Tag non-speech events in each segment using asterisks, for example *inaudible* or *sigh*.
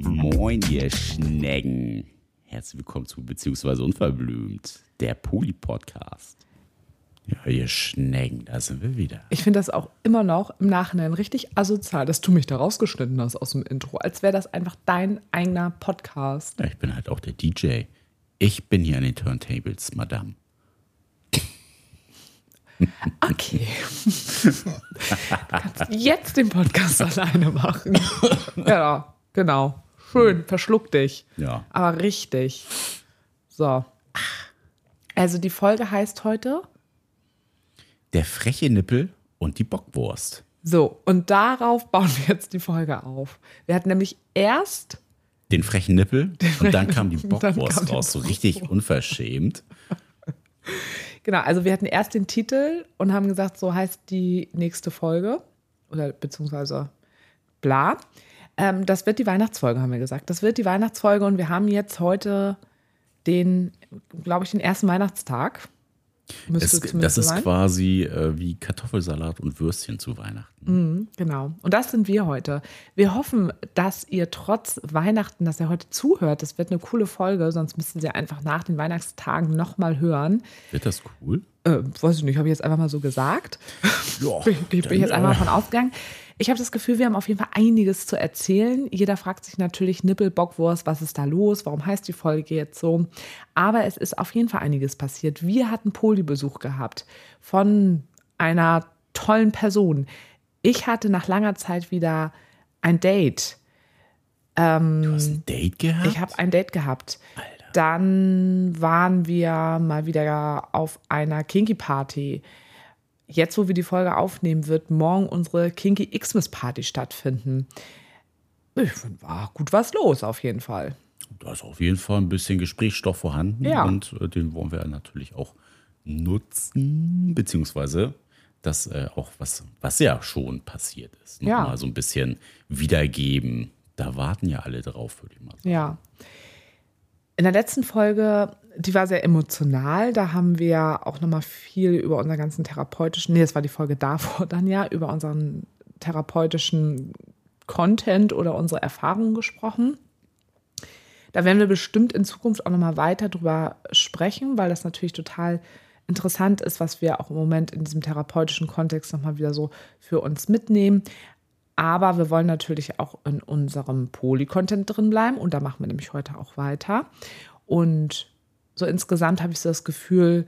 Moin, ihr Schnecken. Herzlich willkommen zu Beziehungsweise Unverblümt, der Poli-Podcast. Ja, ihr Schnecken, da sind wir wieder. Ich finde das auch immer noch im Nachhinein richtig asozial, dass du mich da rausgeschnitten hast aus dem Intro, als wäre das einfach dein eigener Podcast. Ja, ich bin halt auch der DJ. Ich bin hier an den Turntables, Madame. Okay. Du kannst jetzt den Podcast alleine machen. Ja, genau. Schön, verschluck dich. Ja. Aber richtig. So. Also die Folge heißt heute Der freche Nippel und die Bockwurst. so. Und darauf bauen wir jetzt die Folge auf. Wir hatten nämlich erst Den frechen Nippel und dann kam die Bockwurst kam raus. So richtig unverschämt. Genau, also wir hatten erst den Titel und haben gesagt, so heißt die nächste Folge oder beziehungsweise bla. Ähm, das wird die Weihnachtsfolge, haben wir gesagt. Das wird die Weihnachtsfolge und wir haben jetzt heute den, glaube ich, den ersten Weihnachtstag. Es, das ist sein. quasi äh, wie Kartoffelsalat und Würstchen zu Weihnachten. Genau. Und das sind wir heute. Wir hoffen, dass ihr trotz Weihnachten, dass ihr heute zuhört. Das wird eine coole Folge, sonst müsst ihr sie einfach nach den Weihnachtstagen nochmal hören. Wird das cool? Äh, weiß ich nicht, habe ich jetzt einfach mal so gesagt. Ja, *laughs* bin, bin ich jetzt einmal von ausgegangen. Ich habe das Gefühl, wir haben auf jeden Fall einiges zu erzählen. Jeder fragt sich natürlich Nippel, Bockwurst, was ist da los? Warum heißt die Folge jetzt so? Aber es ist auf jeden Fall einiges passiert. Wir hatten Poli-Besuch gehabt von einer tollen Person. Ich hatte nach langer Zeit wieder ein Date. Du hast ein Date gehabt? Ich habe ein Date gehabt. Alter. Dann waren wir mal wieder auf einer Kinky-Party. Jetzt, wo wir die Folge aufnehmen, wird morgen unsere Kinky Xmas-Party stattfinden. Ich finde, war gut was los auf jeden Fall. Da ist auf jeden Fall ein bisschen Gesprächsstoff vorhanden Ja. und äh, den wollen wir natürlich auch nutzen, beziehungsweise das äh, auch, was, was ja schon passiert ist, Ja. nochmal so ein bisschen wiedergeben. Da warten ja alle drauf, würde ich mal sagen. Ja. In der letzten Folge, die war sehr emotional. Da haben wir auch nochmal viel über unseren ganzen therapeutischen, nee, das war die Folge davor dann ja, über unseren therapeutischen Content oder unsere Erfahrungen gesprochen. Da werden wir bestimmt in Zukunft auch nochmal weiter drüber sprechen, weil das natürlich total interessant ist, was wir auch im Moment in diesem therapeutischen Kontext nochmal wieder so für uns mitnehmen. Aber wir wollen natürlich auch in unserem Poly-Content drin bleiben und da machen wir nämlich heute auch weiter. Und so insgesamt habe ich so das Gefühl,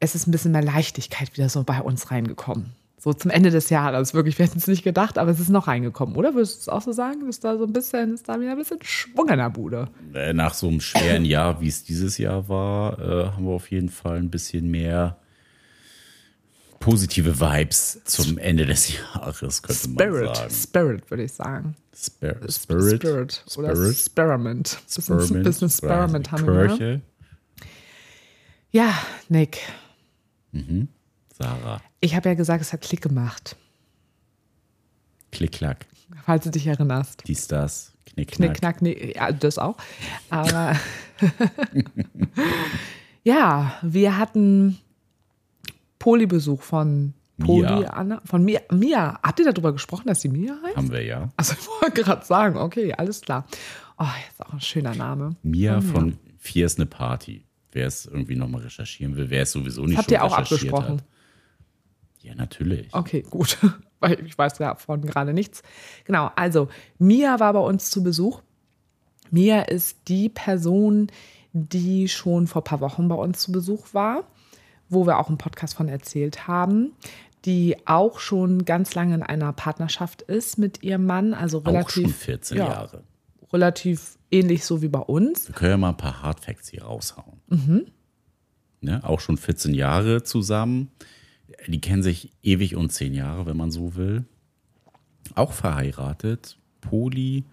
es ist ein bisschen mehr Leichtigkeit wieder so bei uns reingekommen. So zum Ende des Jahres, wirklich, wir hätten es nicht gedacht, aber es ist noch reingekommen, oder? Würdest du es auch so sagen? Ist da so ein bisschen, ist da wieder ein bisschen Schwung in der Bude? Äh, Nach so einem schweren Jahr, wie es dieses Jahr war, äh, haben wir auf jeden Fall ein bisschen mehr positive Vibes zum Ende des *laughs* Jahres, könnte man Spirit, sagen. Spirit, würde ich sagen. Spir Spirit, Spirit. Oder Spirit. Experiment. Spearmint, bisschen Experiment haben wir. Ne? Kirche. Ja, Nick, Sarah, ich habe ja gesagt, es hat Klick gemacht, Klick, Klack, falls du dich erinnerst. dies, das, Knick, Knick, Knack. knack, nee, ja, das auch. Aber *laughs* *laughs* ja, wir hatten Poli-Besuch von Poli, Mia. Anna, von Mia. Mia, habt ihr darüber gesprochen, dass sie Mia heißt? Haben wir ja. Also ich wollte gerade sagen, okay, alles klar. Oh, ist auch ein schöner Name. Mia von Vier ist eine Party. Wer es irgendwie nochmal recherchieren will, wer es sowieso nicht Habt schon ihr auch abgesprochen? Hat. Ja, natürlich. Okay, gut. *laughs* Weil ich weiß davon gerade nichts. Genau, also Mia war bei uns zu Besuch. Mia ist die Person, die schon vor ein paar Wochen bei uns zu Besuch war, wo wir auch einen Podcast von erzählt haben, die auch schon ganz lange in einer Partnerschaft ist mit ihrem Mann, also Auch schon relativ, 14 ja. Jahre. relativ ähnlich so wie bei uns. Wir können ja mal ein paar Hardfacts hier raushauen. Mhm. Ne? Auch schon 14 Jahre zusammen. Die kennen sich ewig und 10 Jahre, wenn man so will. Auch verheiratet, Poly,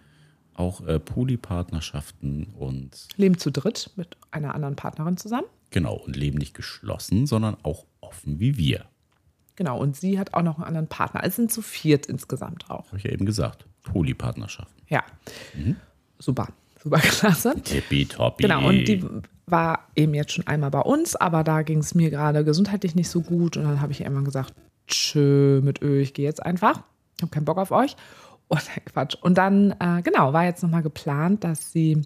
auch äh, Polypartnerschaften und Leben zu dritt mit einer anderen Partnerin zusammen. genau, und leben nicht geschlossen, sondern auch offen wie wir. Genau, und sie hat auch noch einen anderen Partner. Also sind zu viert insgesamt auch. Habe ich ja eben gesagt. Polypartnerschaften. Ja. Mhm. Super, super klasse. Tippitoppi. Genau, und die war eben jetzt schon einmal bei uns, aber da ging es mir gerade gesundheitlich nicht so gut. Und dann habe ich irgendwann gesagt, tschö mit Ö, ich gehe jetzt einfach. Ich habe keinen Bock auf euch. Und Quatsch. Und dann, äh, genau, war jetzt nochmal geplant, dass sie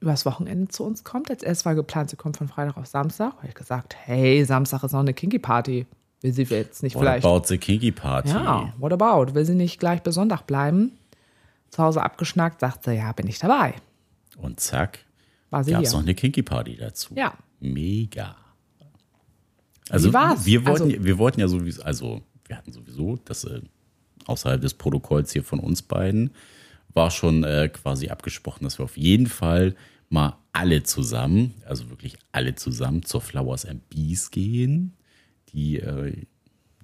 übers Wochenende zu uns kommt. Als erst war geplant, sie kommt von Freitag auf Samstag. Habe ich gesagt, hey, Samstag ist noch eine Kinky Party. Will sie jetzt nicht What vielleicht. about the Kinky Party? Ja, what about? Will sie nicht gleich bis Sonntag bleiben? Zu Hause abgeschnackt, sagt sie, ja, bin ich dabei. Und zack, War sie gab es noch eine Kinky Party dazu. Ja. Mega. Also Wie war's? wir wollten, Also- wir wollten ja sowieso, also wir hatten sowieso, das äh, außerhalb des Protokolls hier von uns beiden, war schon äh, quasi abgesprochen, dass wir auf jeden Fall mal alle zusammen, also wirklich alle zusammen zur Flowers and Bees gehen, die äh,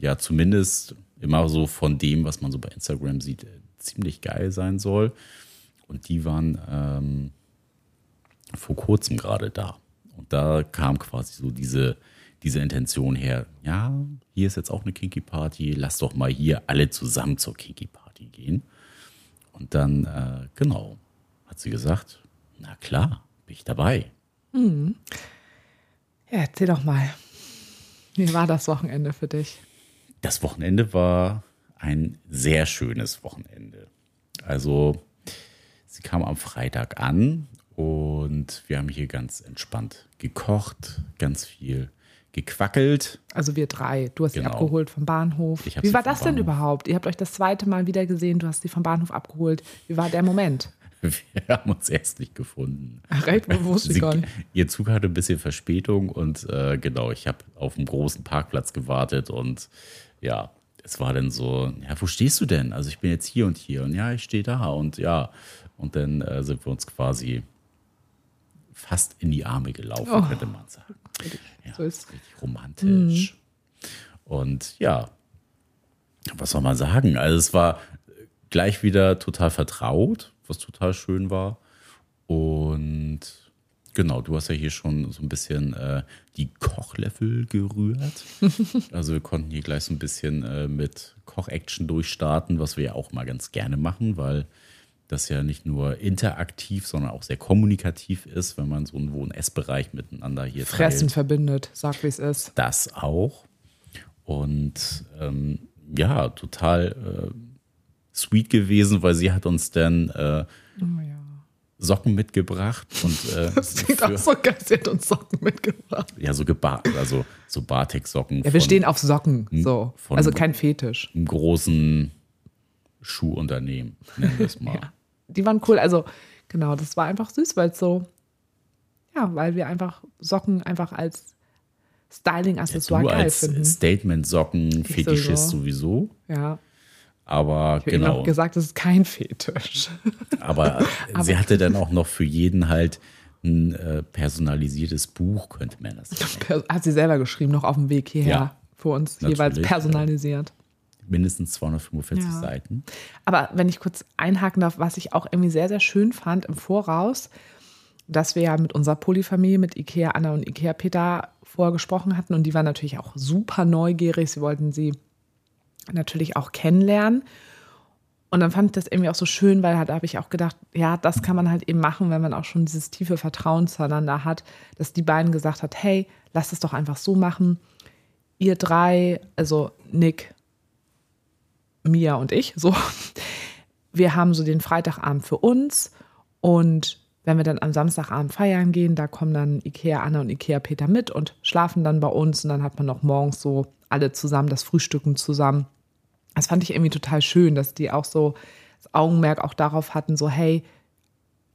ja zumindest immer so von dem, was man so bei Instagram sieht, äh, ziemlich geil sein soll. Und die waren ähm, vor kurzem gerade da. Und da kam quasi so diese, diese Intention her, ja, hier ist jetzt auch eine Kinky Party, lass doch mal hier alle zusammen zur Kinky Party gehen. Und dann, äh, genau, hat sie gesagt, na klar, bin ich dabei. Ja, erzähl doch mal. Wie war das Wochenende für dich? Das Wochenende war ein sehr schönes Wochenende. Also, sie kam am Freitag an und wir haben hier ganz entspannt gekocht, ganz viel gequackelt. Also wir drei. Du hast sie Genau. abgeholt vom Bahnhof. Wie sie war das denn überhaupt? Ihr habt euch das zweite Mal wieder gesehen. Du hast sie vom Bahnhof abgeholt. Wie war der Moment? *laughs* Wir haben uns erst nicht gefunden. Ach, recht bewusst, *laughs* Sie, gar nicht. ihr Zug hatte ein bisschen Verspätung und äh, genau, ich habe auf einem großen Parkplatz gewartet und ja, es war dann so, ja, wo stehst du denn? Also ich bin jetzt hier und hier und ja, ich stehe da und ja, und dann äh, sind wir uns quasi fast in die Arme gelaufen, Oh. könnte man sagen. Ja, So ist- richtig romantisch. Und ja, was soll man sagen? Also es war gleich wieder total vertraut, was total schön war. Und genau, du hast ja hier schon so ein bisschen äh, die Kochlöffel gerührt. *laughs* also wir konnten hier gleich so ein bisschen äh, mit Koch-Action durchstarten, was wir ja auch mal ganz gerne machen, weil das ja nicht nur interaktiv, sondern auch sehr kommunikativ ist, wenn man so einen Wohn- Essbereich miteinander hier Fressen teilt verbindet. Sag, wie es ist. das auch. Und ähm, ja, total äh, sweet gewesen, weil sie hat uns dann äh, Oh ja. Socken mitgebracht und äh, *laughs* Das klingt auch so geil. Sie hat uns Socken mitgebracht. ja, so gebar also so Batik-Socken Ja, wir von stehen auf Socken. So. von- Also kein Fetisch. einem großen Schuhunternehmen, nennen wir es *laughs* mal. Ja. Die waren cool. Also, genau, das war einfach süß, weil es so, ja, weil wir einfach Socken einfach als Styling-Accessoire du geil als finden. Statement-Socken-Fetischist sowieso, Ja. Aber Ich habe eben genau. auch gesagt, das ist kein Fetisch. *laughs* *laughs* Aber, sie hatte dann auch noch für jeden halt ein äh, personalisiertes Buch, könnte man das nennen. *laughs* Hat sie selber geschrieben, noch auf dem Weg hierher. Ja. Für uns jeweils personalisiert. Mindestens 245 Ja. Seiten. Aber wenn ich kurz einhaken darf, was ich auch irgendwie sehr, sehr schön fand im Voraus, dass wir ja mit unserer Polyfamilie, mit Ikea Anna und Ikea Peter vorher gesprochen hatten und die waren natürlich auch super neugierig. Sie wollten sie natürlich auch kennenlernen. Und dann fand ich das irgendwie auch so schön, weil da habe ich auch gedacht, ja, das kann man halt eben machen, wenn man auch schon dieses tiefe Vertrauen zueinander hat, dass die beiden gesagt hat, hey, lass es doch einfach so machen. Ihr drei, also Nick, Mia und ich, so, wir haben so den Freitagabend für uns und wenn wir dann am Samstagabend feiern gehen, da kommen dann Ikea Anna und Ikea Peter mit und schlafen dann bei uns und dann hat man noch morgens so alle zusammen das Frühstücken zusammen. Das fand ich irgendwie total schön, dass die auch so das Augenmerk auch darauf hatten, so hey,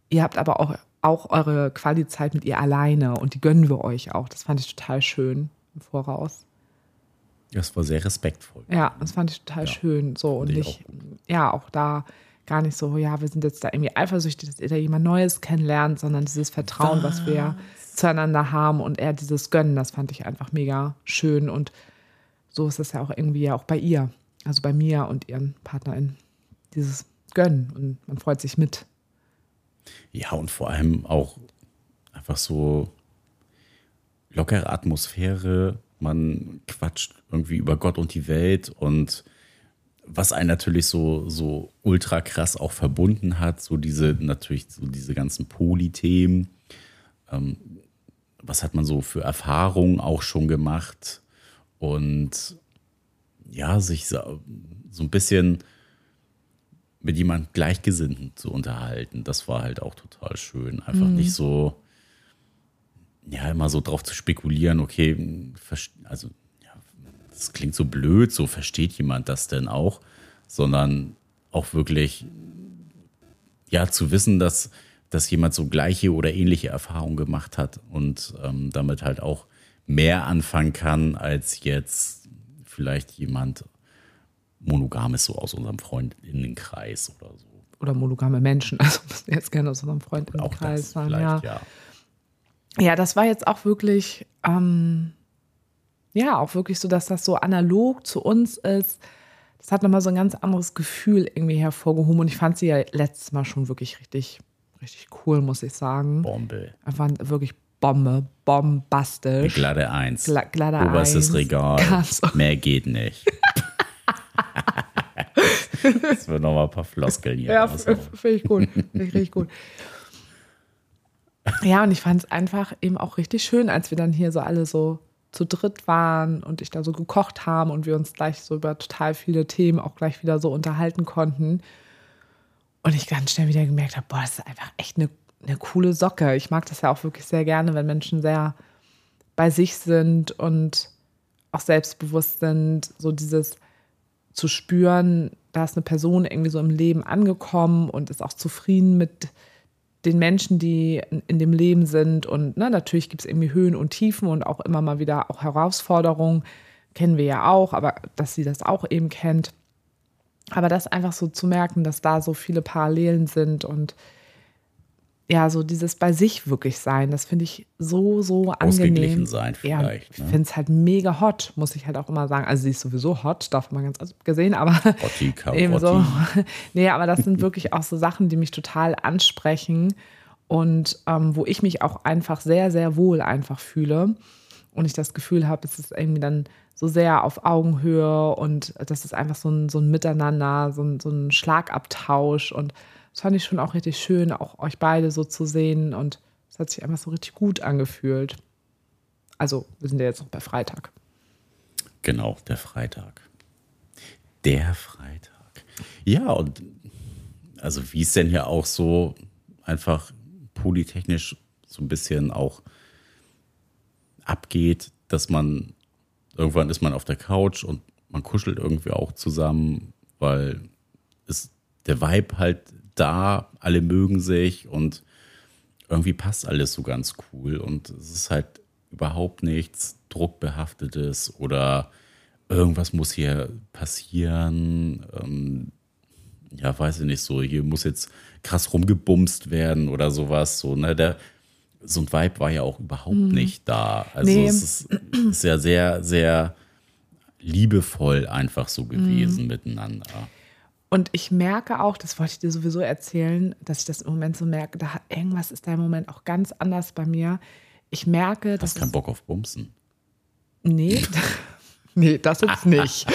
ihr habt aber auch, auch eure Quali-Zeit mit ihr alleine und die gönnen wir euch auch. Das fand ich total schön im Voraus. Das war sehr respektvoll. Ja, das fand ich total Ja, schön. So und nicht, ja, auch da gar nicht so, ja, wir sind jetzt da irgendwie eifersüchtig, dass ihr da jemand Neues kennenlernt, sondern dieses Vertrauen, was, wir zueinander haben und eher dieses Gönnen, das fand ich einfach mega schön. Und so ist es ja auch irgendwie ja auch bei ihr, also bei mir und ihren PartnerInnen, dieses Gönnen und man freut sich mit. Ja, und vor allem auch einfach so lockere Atmosphäre. Man quatscht irgendwie über Gott und die Welt und was einen natürlich so, so ultra krass auch verbunden hat, so diese, natürlich so diese ganzen Polythemen. Ähm, was hat man so für Erfahrungen auch schon gemacht? Und ja, sich so, so ein bisschen mit jemand Gleichgesinnten zu unterhalten. Das war halt auch total schön. Einfach mhm. nicht so, ja, immer so drauf zu spekulieren, okay, also, ja, das klingt so blöd, so versteht jemand das denn auch, sondern auch wirklich, ja, zu wissen, dass, dass jemand so gleiche oder ähnliche Erfahrungen gemacht hat und ähm, damit halt auch mehr anfangen kann, als jetzt vielleicht jemand monogames so aus unserem Freundinnenkreis oder so. Oder monogame Menschen, *laughs* also müssen jetzt gerne aus unserem Freundinnenkreis sein. Ja. ja. ja, das war jetzt auch wirklich, ähm, ja, auch wirklich so, dass das so analog zu uns ist. Das hat nochmal so ein ganz anderes Gefühl irgendwie hervorgehoben und ich fand sie ja letztes Mal schon wirklich richtig, richtig cool, muss ich sagen. Bombe. Einfach wirklich Bombe, bombastisch. Glatte Eins. Gla glatte Oberstes 1. Regal. Mehr geht nicht. *laughs* das wird nochmal ein paar Floskeln hier. Ja, finde ich gut. Finde ich richtig gut. Ja, und ich fand es einfach eben auch richtig schön, als wir dann hier so alle so zu dritt waren und ich da so gekocht haben und wir uns gleich so über total viele Themen auch gleich wieder so unterhalten konnten. Und ich ganz schnell wieder gemerkt habe, boah, das ist einfach echt eine, eine coole Socke. Ich mag das ja auch wirklich sehr gerne, wenn Menschen sehr bei sich sind und auch selbstbewusst sind. So dieses, zu spüren, da ist eine Person irgendwie so im Leben angekommen und ist auch zufrieden mit den Menschen, die in dem Leben sind. Und ne, natürlich gibt es irgendwie Höhen und Tiefen und auch immer mal wieder auch Herausforderungen. Kennen wir ja auch, aber dass sie das auch eben kennt. Aber das einfach so zu merken, dass da so viele Parallelen sind und ja, so dieses bei sich wirklich sein, das finde ich so, so angenehm. sein vielleicht. Ja, ich ne? finde es halt mega hot, muss ich halt auch immer sagen. Also sie ist sowieso hot, darf man ganz gesehen, aber Hotti, *laughs* eben so. *laughs* nee, aber das sind wirklich auch so Sachen, die mich total ansprechen und ähm, wo ich mich auch einfach sehr, sehr wohl einfach fühle und ich das Gefühl habe, es ist irgendwie dann so sehr auf Augenhöhe und das ist einfach so ein, so ein Miteinander, so ein, so ein Schlagabtausch und das fand ich schon auch richtig schön, auch euch beide so zu sehen. Und es hat sich einfach so richtig gut angefühlt. Also, wir sind ja jetzt noch bei Freitag. Genau, der Freitag. Der Freitag. Ja, und also wie es denn hier auch so einfach polytechnisch so ein bisschen auch abgeht, dass man irgendwann ist man auf der Couch und man kuschelt irgendwie auch zusammen, weil es der Vibe halt da, alle mögen sich und irgendwie passt alles so ganz cool und es ist halt überhaupt nichts Druckbehaftetes oder irgendwas muss hier passieren. Ähm, ja, weiß ich nicht so, hier muss jetzt krass rumgebumst werden oder sowas. So, ne? Der, so ein Vibe war ja auch überhaupt mhm. nicht da. Also nee. es ist, ist, ja sehr, sehr liebevoll einfach so gewesen mhm. miteinander. Und ich merke auch, das wollte ich dir sowieso erzählen, dass ich das im Moment so merke, da irgendwas ist da im Moment auch ganz anders bei mir. Ich merke, Hast dass. Hast keinen Bock auf Bumsen? Nee. *laughs* nee, das jetzt *laughs* nicht.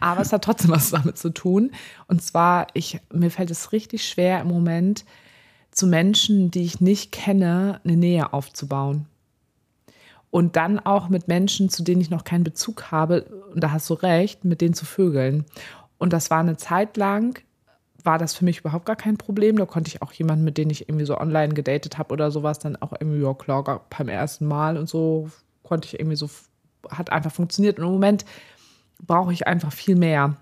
Aber es hat trotzdem was damit zu tun. Und zwar, ich, mir fällt es richtig schwer im Moment, zu Menschen, die ich nicht kenne, eine Nähe aufzubauen. Und dann auch mit Menschen, zu denen ich noch keinen Bezug habe, und da hast du recht, mit denen zu vögeln. Und das war eine Zeit lang, war das für mich überhaupt gar kein Problem. Da konnte ich auch jemanden, mit dem ich irgendwie so online gedatet habe oder sowas, dann auch irgendwie, ja klar, beim ersten Mal und so konnte ich irgendwie so, hat einfach funktioniert. Und im Moment brauche ich einfach viel mehr,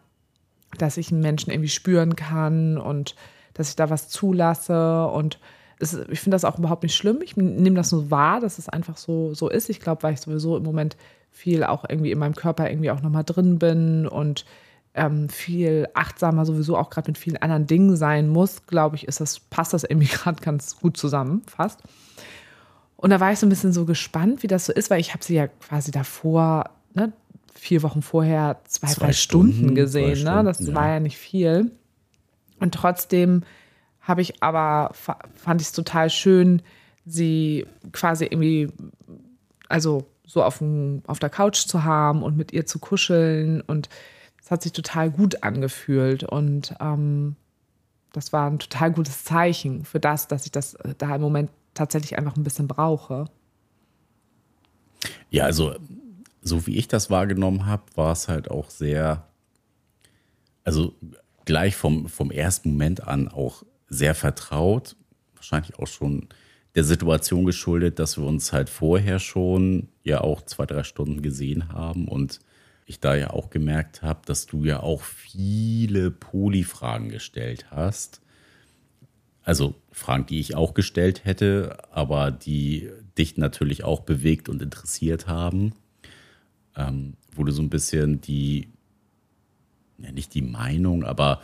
dass ich einen Menschen irgendwie spüren kann und dass ich da was zulasse und es, ich finde das auch überhaupt nicht schlimm. Ich nehme das nur wahr, dass es einfach so, so ist. Ich glaube, weil ich sowieso im Moment viel auch irgendwie in meinem Körper irgendwie auch nochmal drin bin und ähm, viel achtsamer sowieso auch gerade mit vielen anderen Dingen sein muss, glaube ich, ist das, passt das irgendwie *laughs* gerade ganz gut zusammen, fast. Und da war ich so ein bisschen so gespannt, wie das so ist, weil ich habe sie ja quasi davor, ne, vier Wochen vorher, zwei, zwei drei Stunden, Stunden gesehen. Stunden, ne? Das ja. war ja nicht viel. Und trotzdem habe ich aber, fand ich es total schön, sie quasi irgendwie, also so auf, dem, auf der Couch zu haben und mit ihr zu kuscheln und hat sich total gut angefühlt und ähm, das war ein total gutes Zeichen für das, dass ich das äh, da im Moment tatsächlich einfach ein bisschen brauche. Ja, also so wie ich das wahrgenommen habe, war es halt auch sehr, also gleich vom, vom ersten Moment an auch sehr vertraut. Wahrscheinlich auch schon der Situation geschuldet, dass wir uns halt vorher schon ja auch zwei, drei Stunden gesehen haben und ich da ja auch gemerkt habe, dass du ja auch viele Polyfragen gestellt hast. Also Fragen, die ich auch gestellt hätte, aber die dich natürlich auch bewegt und interessiert haben, ähm, wo du so ein bisschen die, ja nicht die Meinung, aber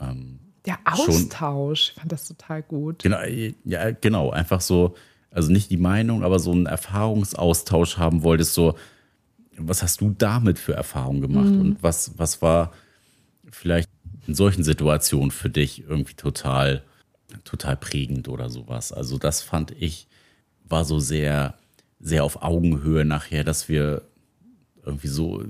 ähm, der Austausch, ich fand das total gut. Genau, ja, genau, einfach so, also nicht die Meinung, aber so einen Erfahrungsaustausch haben wolltest, so, was hast du damit für Erfahrungen gemacht mhm. und was, was war vielleicht in solchen Situationen für dich irgendwie total, total prägend oder sowas. Also das fand ich, war so sehr, sehr auf Augenhöhe nachher, dass wir irgendwie so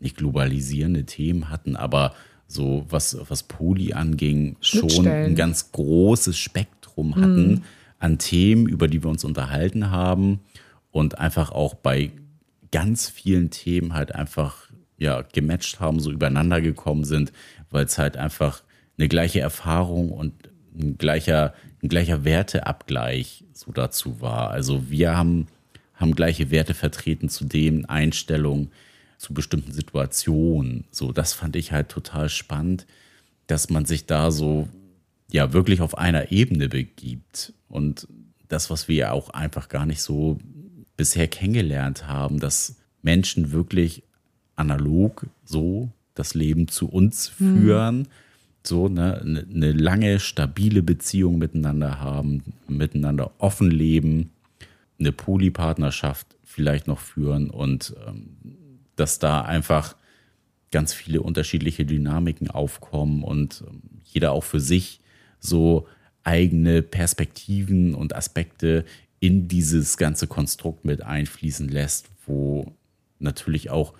nicht globalisierende Themen hatten, aber so was, was Poli anging, schon ein ganz großes Spektrum hatten mm. an Themen, über die wir uns unterhalten haben und einfach auch bei ganz vielen Themen halt einfach ja gematcht haben, so übereinander gekommen sind, weil es halt einfach eine gleiche Erfahrung und ein gleicher, ein gleicher Werteabgleich so dazu war. Also wir haben, haben gleiche Werte vertreten zu den Einstellungen, zu bestimmten Situationen. So, das fand ich halt total spannend, dass man sich da so ja wirklich auf einer Ebene begibt. Und das, was wir ja auch einfach gar nicht so bisher kennengelernt haben, dass Menschen wirklich analog so das Leben zu uns hm. führen, mhm. so ne, eine ne lange, stabile Beziehung miteinander haben, miteinander offen leben, eine Polypartnerschaft vielleicht noch führen und ähm, dass da einfach ganz viele unterschiedliche Dynamiken aufkommen und ähm, jeder auch für sich so eigene Perspektiven und Aspekte in dieses ganze Konstrukt mit einfließen lässt, wo natürlich auch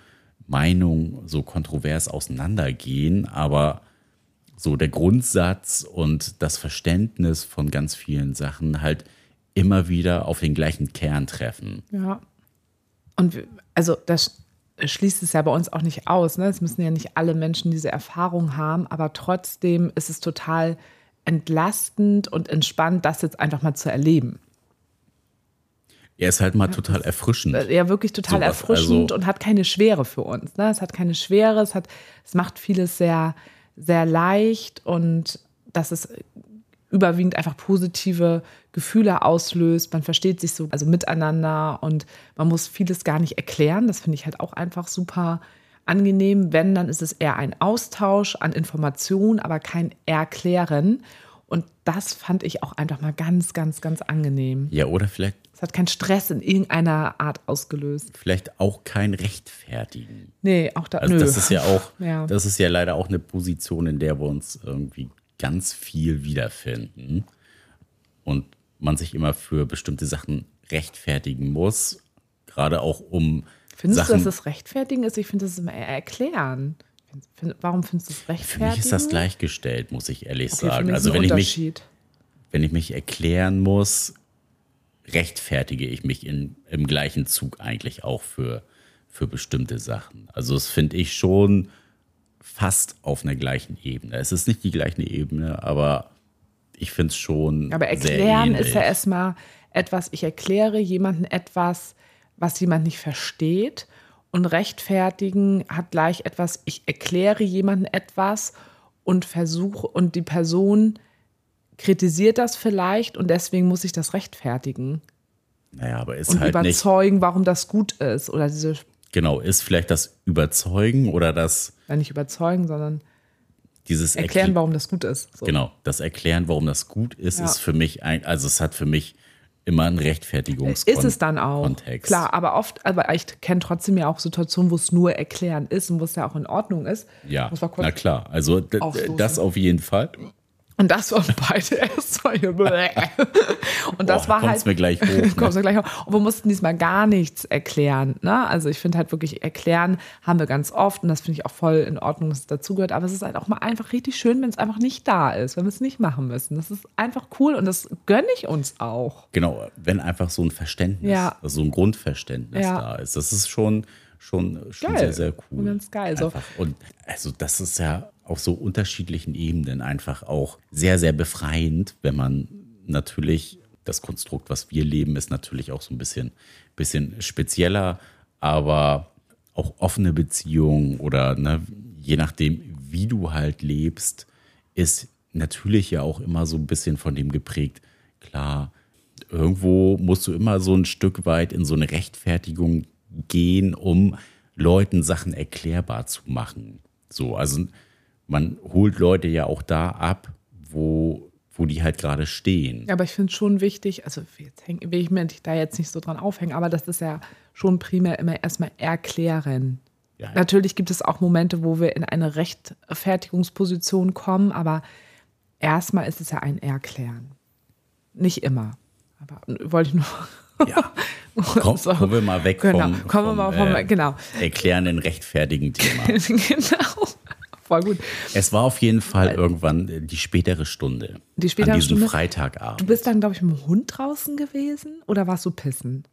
Meinungen so kontrovers auseinandergehen, aber so der Grundsatz und das Verständnis von ganz vielen Sachen halt immer wieder auf den gleichen Kern treffen. Ja. Und also das schließt es ja bei uns auch nicht aus. Ne? Es müssen ja nicht alle Menschen diese Erfahrung haben, aber trotzdem ist es total entlastend und entspannt, das jetzt einfach mal zu erleben. Er ist halt mal total erfrischend. Ja, wirklich total Sowas, erfrischend also und hat keine Schwere für uns. Ne? Es hat keine Schwere, es, hat, es macht vieles sehr, sehr leicht und das ist überwiegend einfach positive Gefühle auslöst. Man versteht sich so also miteinander und man muss vieles gar nicht erklären. Das finde ich halt auch einfach super angenehm. Wenn, dann ist es eher ein Austausch an Informationen, aber kein Erklären. Und das fand ich auch einfach mal ganz, ganz, ganz angenehm. Ja, oder vielleicht. Es hat keinen Stress in irgendeiner Art ausgelöst. Vielleicht auch kein Rechtfertigen. Nee, auch da. Also nö. das ist ja auch, *laughs* ja. das ist ja leider auch eine Position, in der wir uns irgendwie ganz viel wiederfinden und man sich immer für bestimmte Sachen rechtfertigen muss, gerade auch um Findest Sachen, du, dass es rechtfertigen ist? Ich finde, das ist immer erklären. Warum findest du es rechtfertigen? Für mich ist das gleichgestellt, muss ich ehrlich okay, sagen. Also wenn ich, mich, wenn ich mich erklären muss, rechtfertige ich mich in, im gleichen Zug eigentlich auch für, für bestimmte Sachen. Also das finde ich schon fast auf einer gleichen Ebene. Es ist nicht die gleiche Ebene, aber ich finde es schon. Aber erklären ist ja erstmal etwas, ich erkläre jemandem etwas, was jemand nicht versteht. Und rechtfertigen hat gleich etwas, ich erkläre jemandem etwas und versuche, und die Person kritisiert das vielleicht und deswegen muss ich das rechtfertigen. Naja, aber ist und halt überzeugen, nicht, warum das gut ist. Oder diese Genau, ist vielleicht das Überzeugen oder das. Ja, nicht überzeugen, sondern dieses erklären, warum das gut ist. So. Genau, das Erklären, warum das gut ist, ja. ist für mich ein, also es hat für mich immer einen Rechtfertigungskontext. Ist es dann auch. Kontext. Klar, aber oft, aber ich kenne trotzdem ja auch Situationen, wo es nur erklären ist und wo es ja auch in Ordnung ist. Ja, na klar, also das auf jeden Fall. Und das waren *laughs* beide hier. Und das Boah, war halt. mir gleich hoch. *laughs* Ne? Kommst mir gleich hoch. Und wir mussten diesmal gar nichts erklären. Ne? Also ich finde halt wirklich erklären haben wir ganz oft und das finde ich auch voll in Ordnung, dass es dazugehört. Aber es ist halt auch mal einfach richtig schön, wenn es einfach nicht da ist, wenn wir es nicht machen müssen. Das ist einfach cool und das gönne ich uns auch. Genau, wenn einfach so ein Verständnis, ja. also so ein Grundverständnis ja. da ist. Das ist schon schon, schon Geil. sehr, sehr cool. Und ganz geil, so. Und also das ist ja auf so unterschiedlichen Ebenen einfach auch sehr, sehr befreiend, wenn man natürlich das Konstrukt, was wir leben, ist natürlich auch so ein bisschen, bisschen spezieller, aber auch offene Beziehungen oder ne, je nachdem, wie du halt lebst, ist natürlich ja auch immer so ein bisschen von dem geprägt. Klar, irgendwo musst du immer so ein Stück weit in so eine Rechtfertigung gehen, um Leuten Sachen erklärbar zu machen. So, also man holt Leute ja auch da ab, wo, wo die halt gerade stehen. Ja, aber ich finde es schon wichtig, also jetzt häng, will ich mir da jetzt nicht so dran aufhängen, aber das ist ja schon primär immer erstmal erklären. Ja. Natürlich gibt es auch Momente, wo wir in eine Rechtfertigungsposition kommen, aber erstmal ist es ja ein Erklären. Nicht immer. Aber wollte ich nur. Ja. *laughs* Komm, So. Kommen wir mal weg Genau, vom, kommen wir mal vom- äh, genau. erklärenden, rechtfertigen Thema. *laughs* genau. Voll gut. Es war auf jeden Fall irgendwann äh, die spätere Stunde. Die spätere an diesem Stunde? Freitagabend. Du bist dann, glaube ich, mit dem Hund draußen gewesen oder warst du pissen?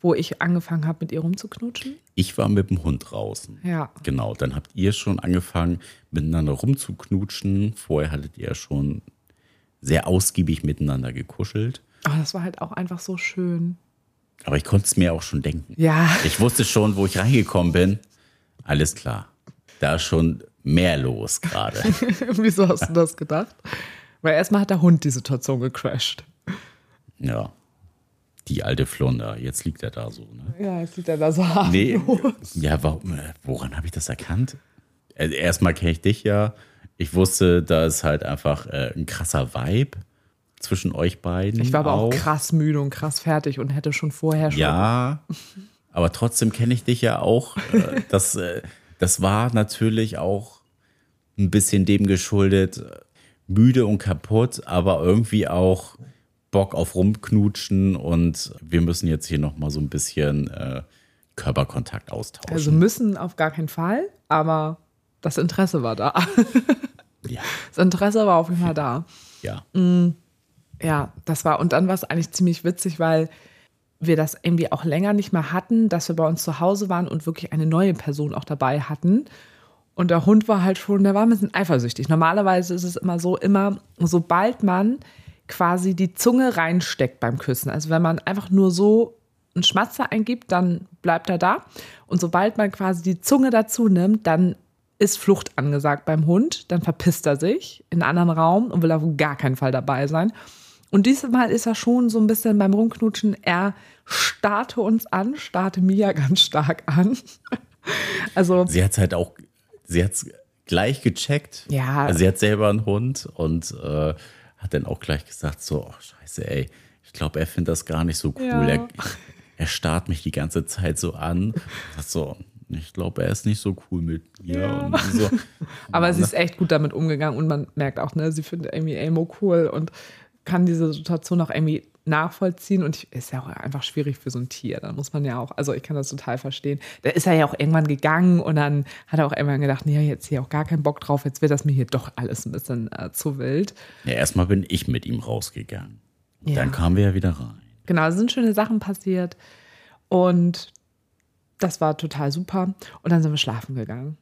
Wo ich angefangen habe, mit ihr rumzuknutschen? Ich war mit dem Hund draußen. Ja. Genau, dann habt ihr schon angefangen, miteinander rumzuknutschen. Vorher hattet ihr schon sehr ausgiebig miteinander gekuschelt. Aber das war halt auch einfach so schön. Aber ich konnte es mir auch schon denken. Ja. Ich wusste schon, wo ich reingekommen bin. Alles klar. Da ist schon mehr los gerade. *laughs* Wieso hast du das gedacht? Weil erstmal hat der Hund die Situation gecrashed. ja. Die alte Flunder. Jetzt liegt er da so. Ne? Ja, jetzt sieht er da so harmlos. Nee, ja, warum, woran habe ich das erkannt? Also erstmal kenne ich dich ja. Ich wusste, da ist halt einfach äh, ein krasser Vibe zwischen euch beiden. Ich war aber auch krass müde und krass fertig und hätte schon vorher schon. Ja, aber trotzdem kenne ich dich ja auch. Äh, das, äh, das war natürlich auch ein bisschen dem geschuldet, müde und kaputt, aber irgendwie auch Bock auf Rumknutschen und wir müssen jetzt hier nochmal so ein bisschen äh, Körperkontakt austauschen. Also müssen auf gar keinen Fall, aber das Interesse war da. ja, Das Interesse war auf jeden Fall da. ja. Ja, das war, und dann war es eigentlich ziemlich witzig, weil wir das irgendwie auch länger nicht mehr hatten, dass wir bei uns zu Hause waren und wirklich eine neue Person auch dabei hatten. Und der Hund war halt schon, der war ein bisschen eifersüchtig. Normalerweise ist es immer so, immer, sobald man quasi die Zunge reinsteckt beim Küssen, also wenn man einfach nur so einen Schmatzer eingibt, dann bleibt er da. Und sobald man quasi die Zunge dazu nimmt, dann ist Flucht angesagt beim Hund, dann verpisst er sich in einen anderen Raum und will auf gar keinen Fall dabei sein. Und dieses Mal ist er schon so ein bisschen beim Rumknutschen, er starrte uns an, starrte Mia ganz stark an. *laughs* Also, Sie hat es halt auch, sie hat es gleich gecheckt. Ja. Also sie hat selber einen Hund und äh, hat dann auch gleich gesagt: So, oh, Scheiße, ey, ich glaube, er findet das gar nicht so cool. Ja. Er, er starrt mich die ganze Zeit so an. Sagt so, ich glaube, er ist nicht so cool mit mir. Ja. So, *laughs* aber sie ist echt gut damit umgegangen und man merkt auch, ne, sie findet irgendwie Elmo cool und kann diese Situation auch irgendwie nachvollziehen und ich, ist ja auch einfach schwierig für so ein Tier. Da muss man ja auch, also ich kann das total verstehen. Da ist er ja auch irgendwann gegangen und dann hat er auch irgendwann gedacht, nee, jetzt hier auch gar keinen Bock drauf, jetzt wird das mir hier doch alles ein bisschen äh, zu wild. ja, erstmal bin ich mit ihm rausgegangen. Ja. Dann kamen wir ja wieder rein. Genau, es sind schöne Sachen passiert und das war total super. Und dann sind wir schlafen gegangen.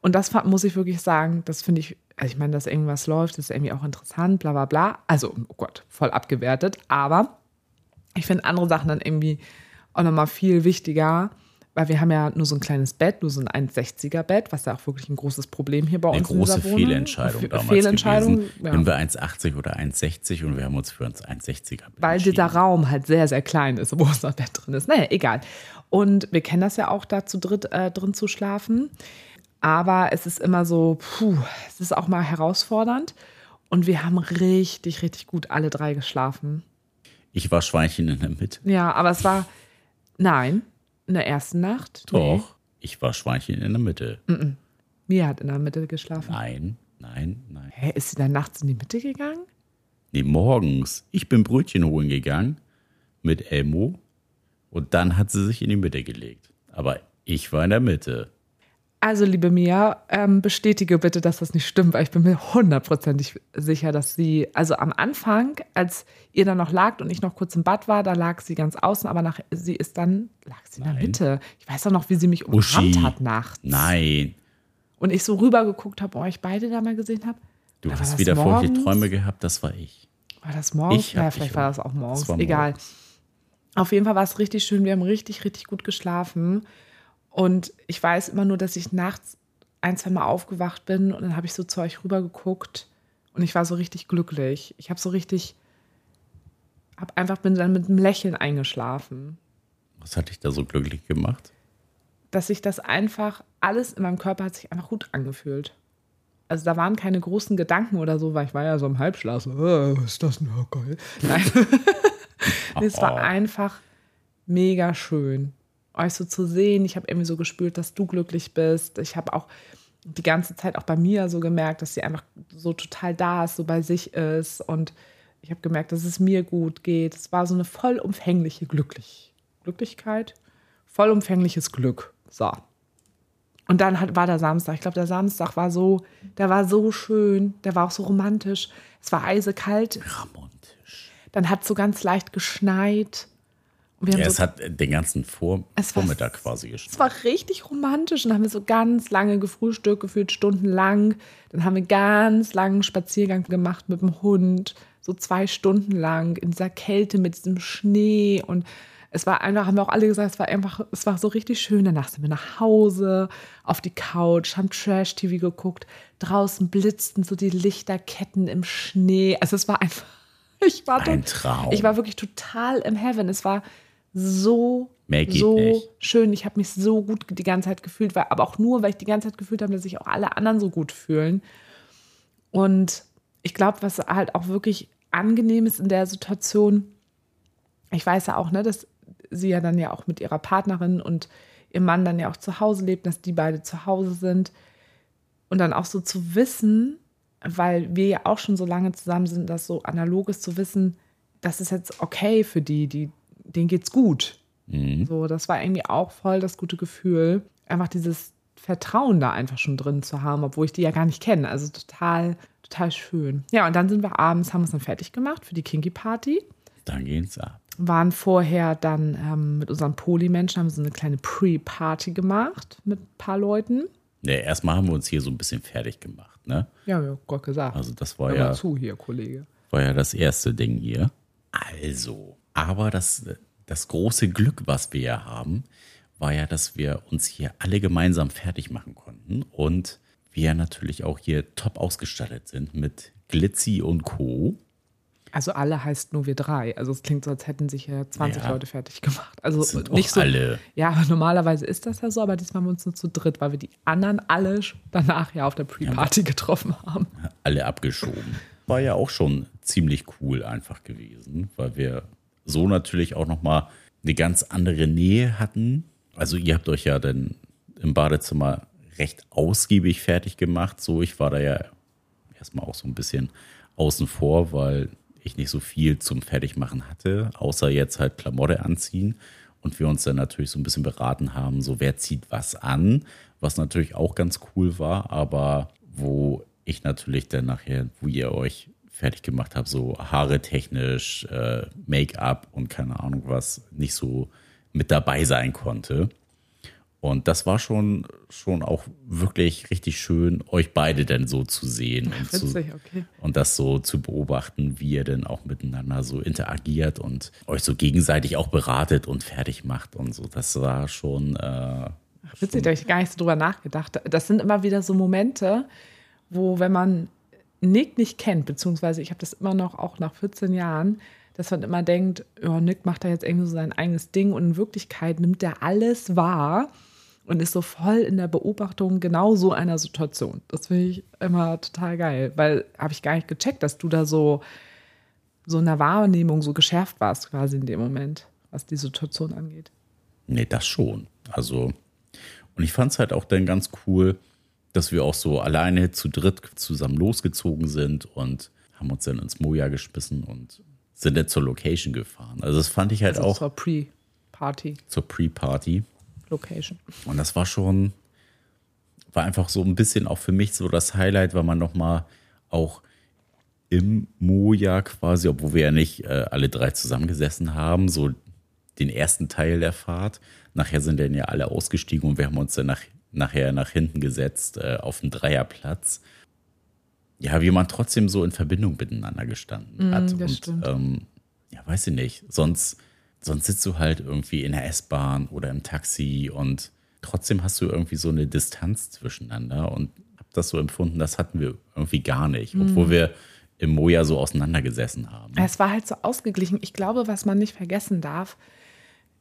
Und das muss ich wirklich sagen, das finde ich, also ich meine, dass irgendwas läuft, ist irgendwie auch interessant, bla bla bla. Also, oh Gott, voll abgewertet. Aber ich finde andere Sachen dann irgendwie auch nochmal viel wichtiger, weil wir haben ja nur so ein kleines Bett, nur so ein 1,60er Bett, was ja auch wirklich ein großes Problem hier bei Eine uns in große dieser Wohnung. Fehlentscheidung Fe- damals Fehlentscheidung, gewesen. ja. Wenn wir 1,80 oder 1,60 und wir haben uns für uns 1,60er weil entschieden. dieser Raum halt sehr, sehr klein ist, wo unser Bett drin ist. Naja, egal. Und wir kennen das ja auch, da zu dritt äh, drin zu schlafen. Aber es ist immer so, puh, es ist auch mal herausfordernd. Und wir haben richtig, richtig gut alle drei geschlafen. Ich war Schweinchen in der Mitte. Ja, aber es war, nein, in der ersten Nacht. Doch, ich war Schweinchen in der Mitte. Nee, Mia hat in der Mitte geschlafen. Nein, nein, nein. Hä, ist sie dann nachts in die Mitte gegangen? Nee, morgens. Ich bin Brötchen holen gegangen mit Elmo und dann hat sie sich in die Mitte gelegt. Aber ich war in der Mitte. Also, liebe Mia, ähm, bestätige bitte, dass das nicht stimmt, weil ich bin mir hundertprozentig sicher, dass sie, also am Anfang, als ihr dann noch lagt und ich noch kurz im Bad war, da lag sie ganz außen, aber nach, sie ist dann, lag sie in der Nein. Mitte. Ich weiß auch noch, wie sie mich umarmt hat nachts. Nein, Und ich so rüber geguckt habe, euch beide da mal gesehen habe. du hast wieder morgens? Träume gehabt, das war ich. War das morgens? Ich ja, vielleicht war das auch morgens. Das war Egal. morgens. Auf jeden Fall war es richtig schön. Wir haben richtig, richtig gut geschlafen. Und ich weiß immer nur, dass ich nachts ein, zwei Mal aufgewacht bin und dann habe ich so zu euch rüber geguckt und ich war so richtig glücklich. Ich habe so richtig, habe einfach bin dann mit einem Lächeln eingeschlafen. Was hat dich da so glücklich gemacht? Dass sich das einfach, alles in meinem Körper hat sich einfach gut angefühlt. Also da waren keine großen Gedanken oder so, weil ich war ja so im Halbschlaf. So, äh, was ist das denn? Oh, geil. *laughs* Nein. *laughs* Es war Oh. *laughs* einfach mega schön, euch so zu sehen. Ich habe irgendwie so gespürt, dass du glücklich bist. Ich habe auch die ganze Zeit auch bei mir so gemerkt, dass sie einfach so total da ist, so bei sich ist. Und ich habe gemerkt, dass es mir gut geht. Es war so eine vollumfängliche Glücklich Glücklichkeit, vollumfängliches Glück. So. Und dann hat, war der Samstag. Ich glaube, der Samstag war so, der war so schön, der war auch so romantisch. Es war eisekalt. Ramontisch. Dann hat es so ganz leicht geschneit. Ja, so, es hat den ganzen Vor war- Vormittag quasi geschneit. es war richtig romantisch und dann haben wir so ganz lange gefrühstückt, gefühlt stundenlang. Dann haben wir ganz langen Spaziergang gemacht mit dem Hund, so zwei Stunden lang in dieser Kälte mit diesem Schnee und es war einfach, haben wir auch alle gesagt, es war einfach, es war so richtig schön. Danach sind wir nach Hause, auf die Couch, haben Trash-TV geguckt. Draußen blitzten so die Lichterketten im Schnee. Also es war einfach, *laughs* ich war Ein Traum. Ich war wirklich total im Heaven. Es war so, so nicht. schön. Ich habe mich so gut die ganze Zeit gefühlt, weil, aber auch nur, weil ich die ganze Zeit gefühlt habe, dass sich auch alle anderen so gut fühlen. Und ich glaube, was halt auch wirklich angenehm ist in der Situation, ich weiß ja auch, ne, dass sie ja dann ja auch mit ihrer Partnerin und ihr Mann dann ja auch zu Hause lebt, dass die beide zu Hause sind. Und dann auch so zu wissen, weil wir ja auch schon so lange zusammen sind, dass so analog ist zu wissen, das ist jetzt okay für die, die denen geht's gut. So, das war irgendwie auch voll das gute Gefühl, einfach dieses Vertrauen da einfach schon drin zu haben, obwohl ich die ja gar nicht kenne. Also total, total schön. Ja, und dann sind wir abends, haben uns dann fertig gemacht für die Kinky Party Dann geht's ab. waren vorher dann ähm, mit unseren Polymenschen, haben so eine kleine Pre-Party gemacht mit ein paar Leuten. Ja, erstmal haben wir uns hier so ein bisschen fertig gemacht, ne? Ja, ja, Gott gesagt. Also das war Hör ja, zu hier, Kollege. war ja das erste Ding hier. Also, aber das, das große Glück, was wir ja haben, war ja, dass wir uns hier alle gemeinsam fertig machen konnten und wir natürlich auch hier top ausgestattet sind mit Glitzy und Co. Also alle heißt nur wir drei. Also es klingt so, als hätten sich ja 20 Ja. Leute fertig gemacht. Also nicht so. alle. Ja, aber normalerweise ist das ja so, aber diesmal haben wir uns nur zu dritt, weil wir die anderen alle danach ja auf der Pre-Party getroffen haben. alle abgeschoben. War ja auch schon ziemlich cool einfach gewesen, weil wir so natürlich auch noch mal eine ganz andere Nähe hatten. Also ihr habt euch ja dann im Badezimmer recht ausgiebig fertig gemacht. So, ich war da ja erstmal auch so ein bisschen außen vor, weil ich nicht so viel zum Fertigmachen hatte, außer jetzt halt Klamotte anziehen. Und wir uns dann natürlich so ein bisschen beraten haben, so wer zieht was an, was natürlich auch ganz cool war, aber wo ich natürlich dann nachher, wo ihr euch fertig gemacht habt, so Haare technisch, äh, Make-up und keine Ahnung was, nicht so mit dabei sein konnte. Und das war schon, schon auch wirklich richtig schön, euch beide dann so zu sehen und, zu, okay. und das so zu beobachten, wie ihr denn auch miteinander so interagiert und euch so gegenseitig auch beratet und fertig macht und so. Das war schon, äh, Witzig, da habe ich gar nicht so drüber nachgedacht. Das sind immer wieder so Momente, wo, wenn man Nick nicht kennt, beziehungsweise ich habe das immer noch auch nach 14 Jahren, dass man immer denkt, ja, Nick macht da jetzt irgendwie so sein eigenes Ding und in Wirklichkeit nimmt er alles wahr und ist so voll in der Beobachtung genau so einer Situation. Das finde ich immer total geil, weil habe ich gar nicht gecheckt, dass du da so, so in der Wahrnehmung so geschärft warst quasi in dem Moment, was die Situation angeht. nee, das schon. Also, und ich fand es halt auch dann ganz cool, dass wir auch so alleine zu dritt zusammen losgezogen sind und haben uns dann ins Moja geschmissen und sind dann zur Location gefahren. Also das fand ich halt Also auch zur Pre-Party. zur Pre-Party. Location. Und das war schon, war einfach so ein bisschen auch für mich so das Highlight, weil man nochmal auch im Moja quasi, obwohl wir ja nicht äh, alle drei zusammengesessen haben, so den ersten Teil der Fahrt. Nachher sind dann ja alle ausgestiegen und wir haben uns dann nach, nachher nach hinten gesetzt äh, auf den Dreierplatz. Ja, wie man trotzdem so in Verbindung miteinander gestanden Mm, hat. und ähm, ja, weiß ich nicht. Sonst, sonst sitzt du halt irgendwie in der S-Bahn oder im Taxi und trotzdem hast du irgendwie so eine Distanz zwischeneinander und hab das so empfunden, das hatten wir irgendwie gar nicht, obwohl Mm. wir im Moja so auseinandergesessen haben. Es war halt so ausgeglichen. Ich glaube, was man nicht vergessen darf,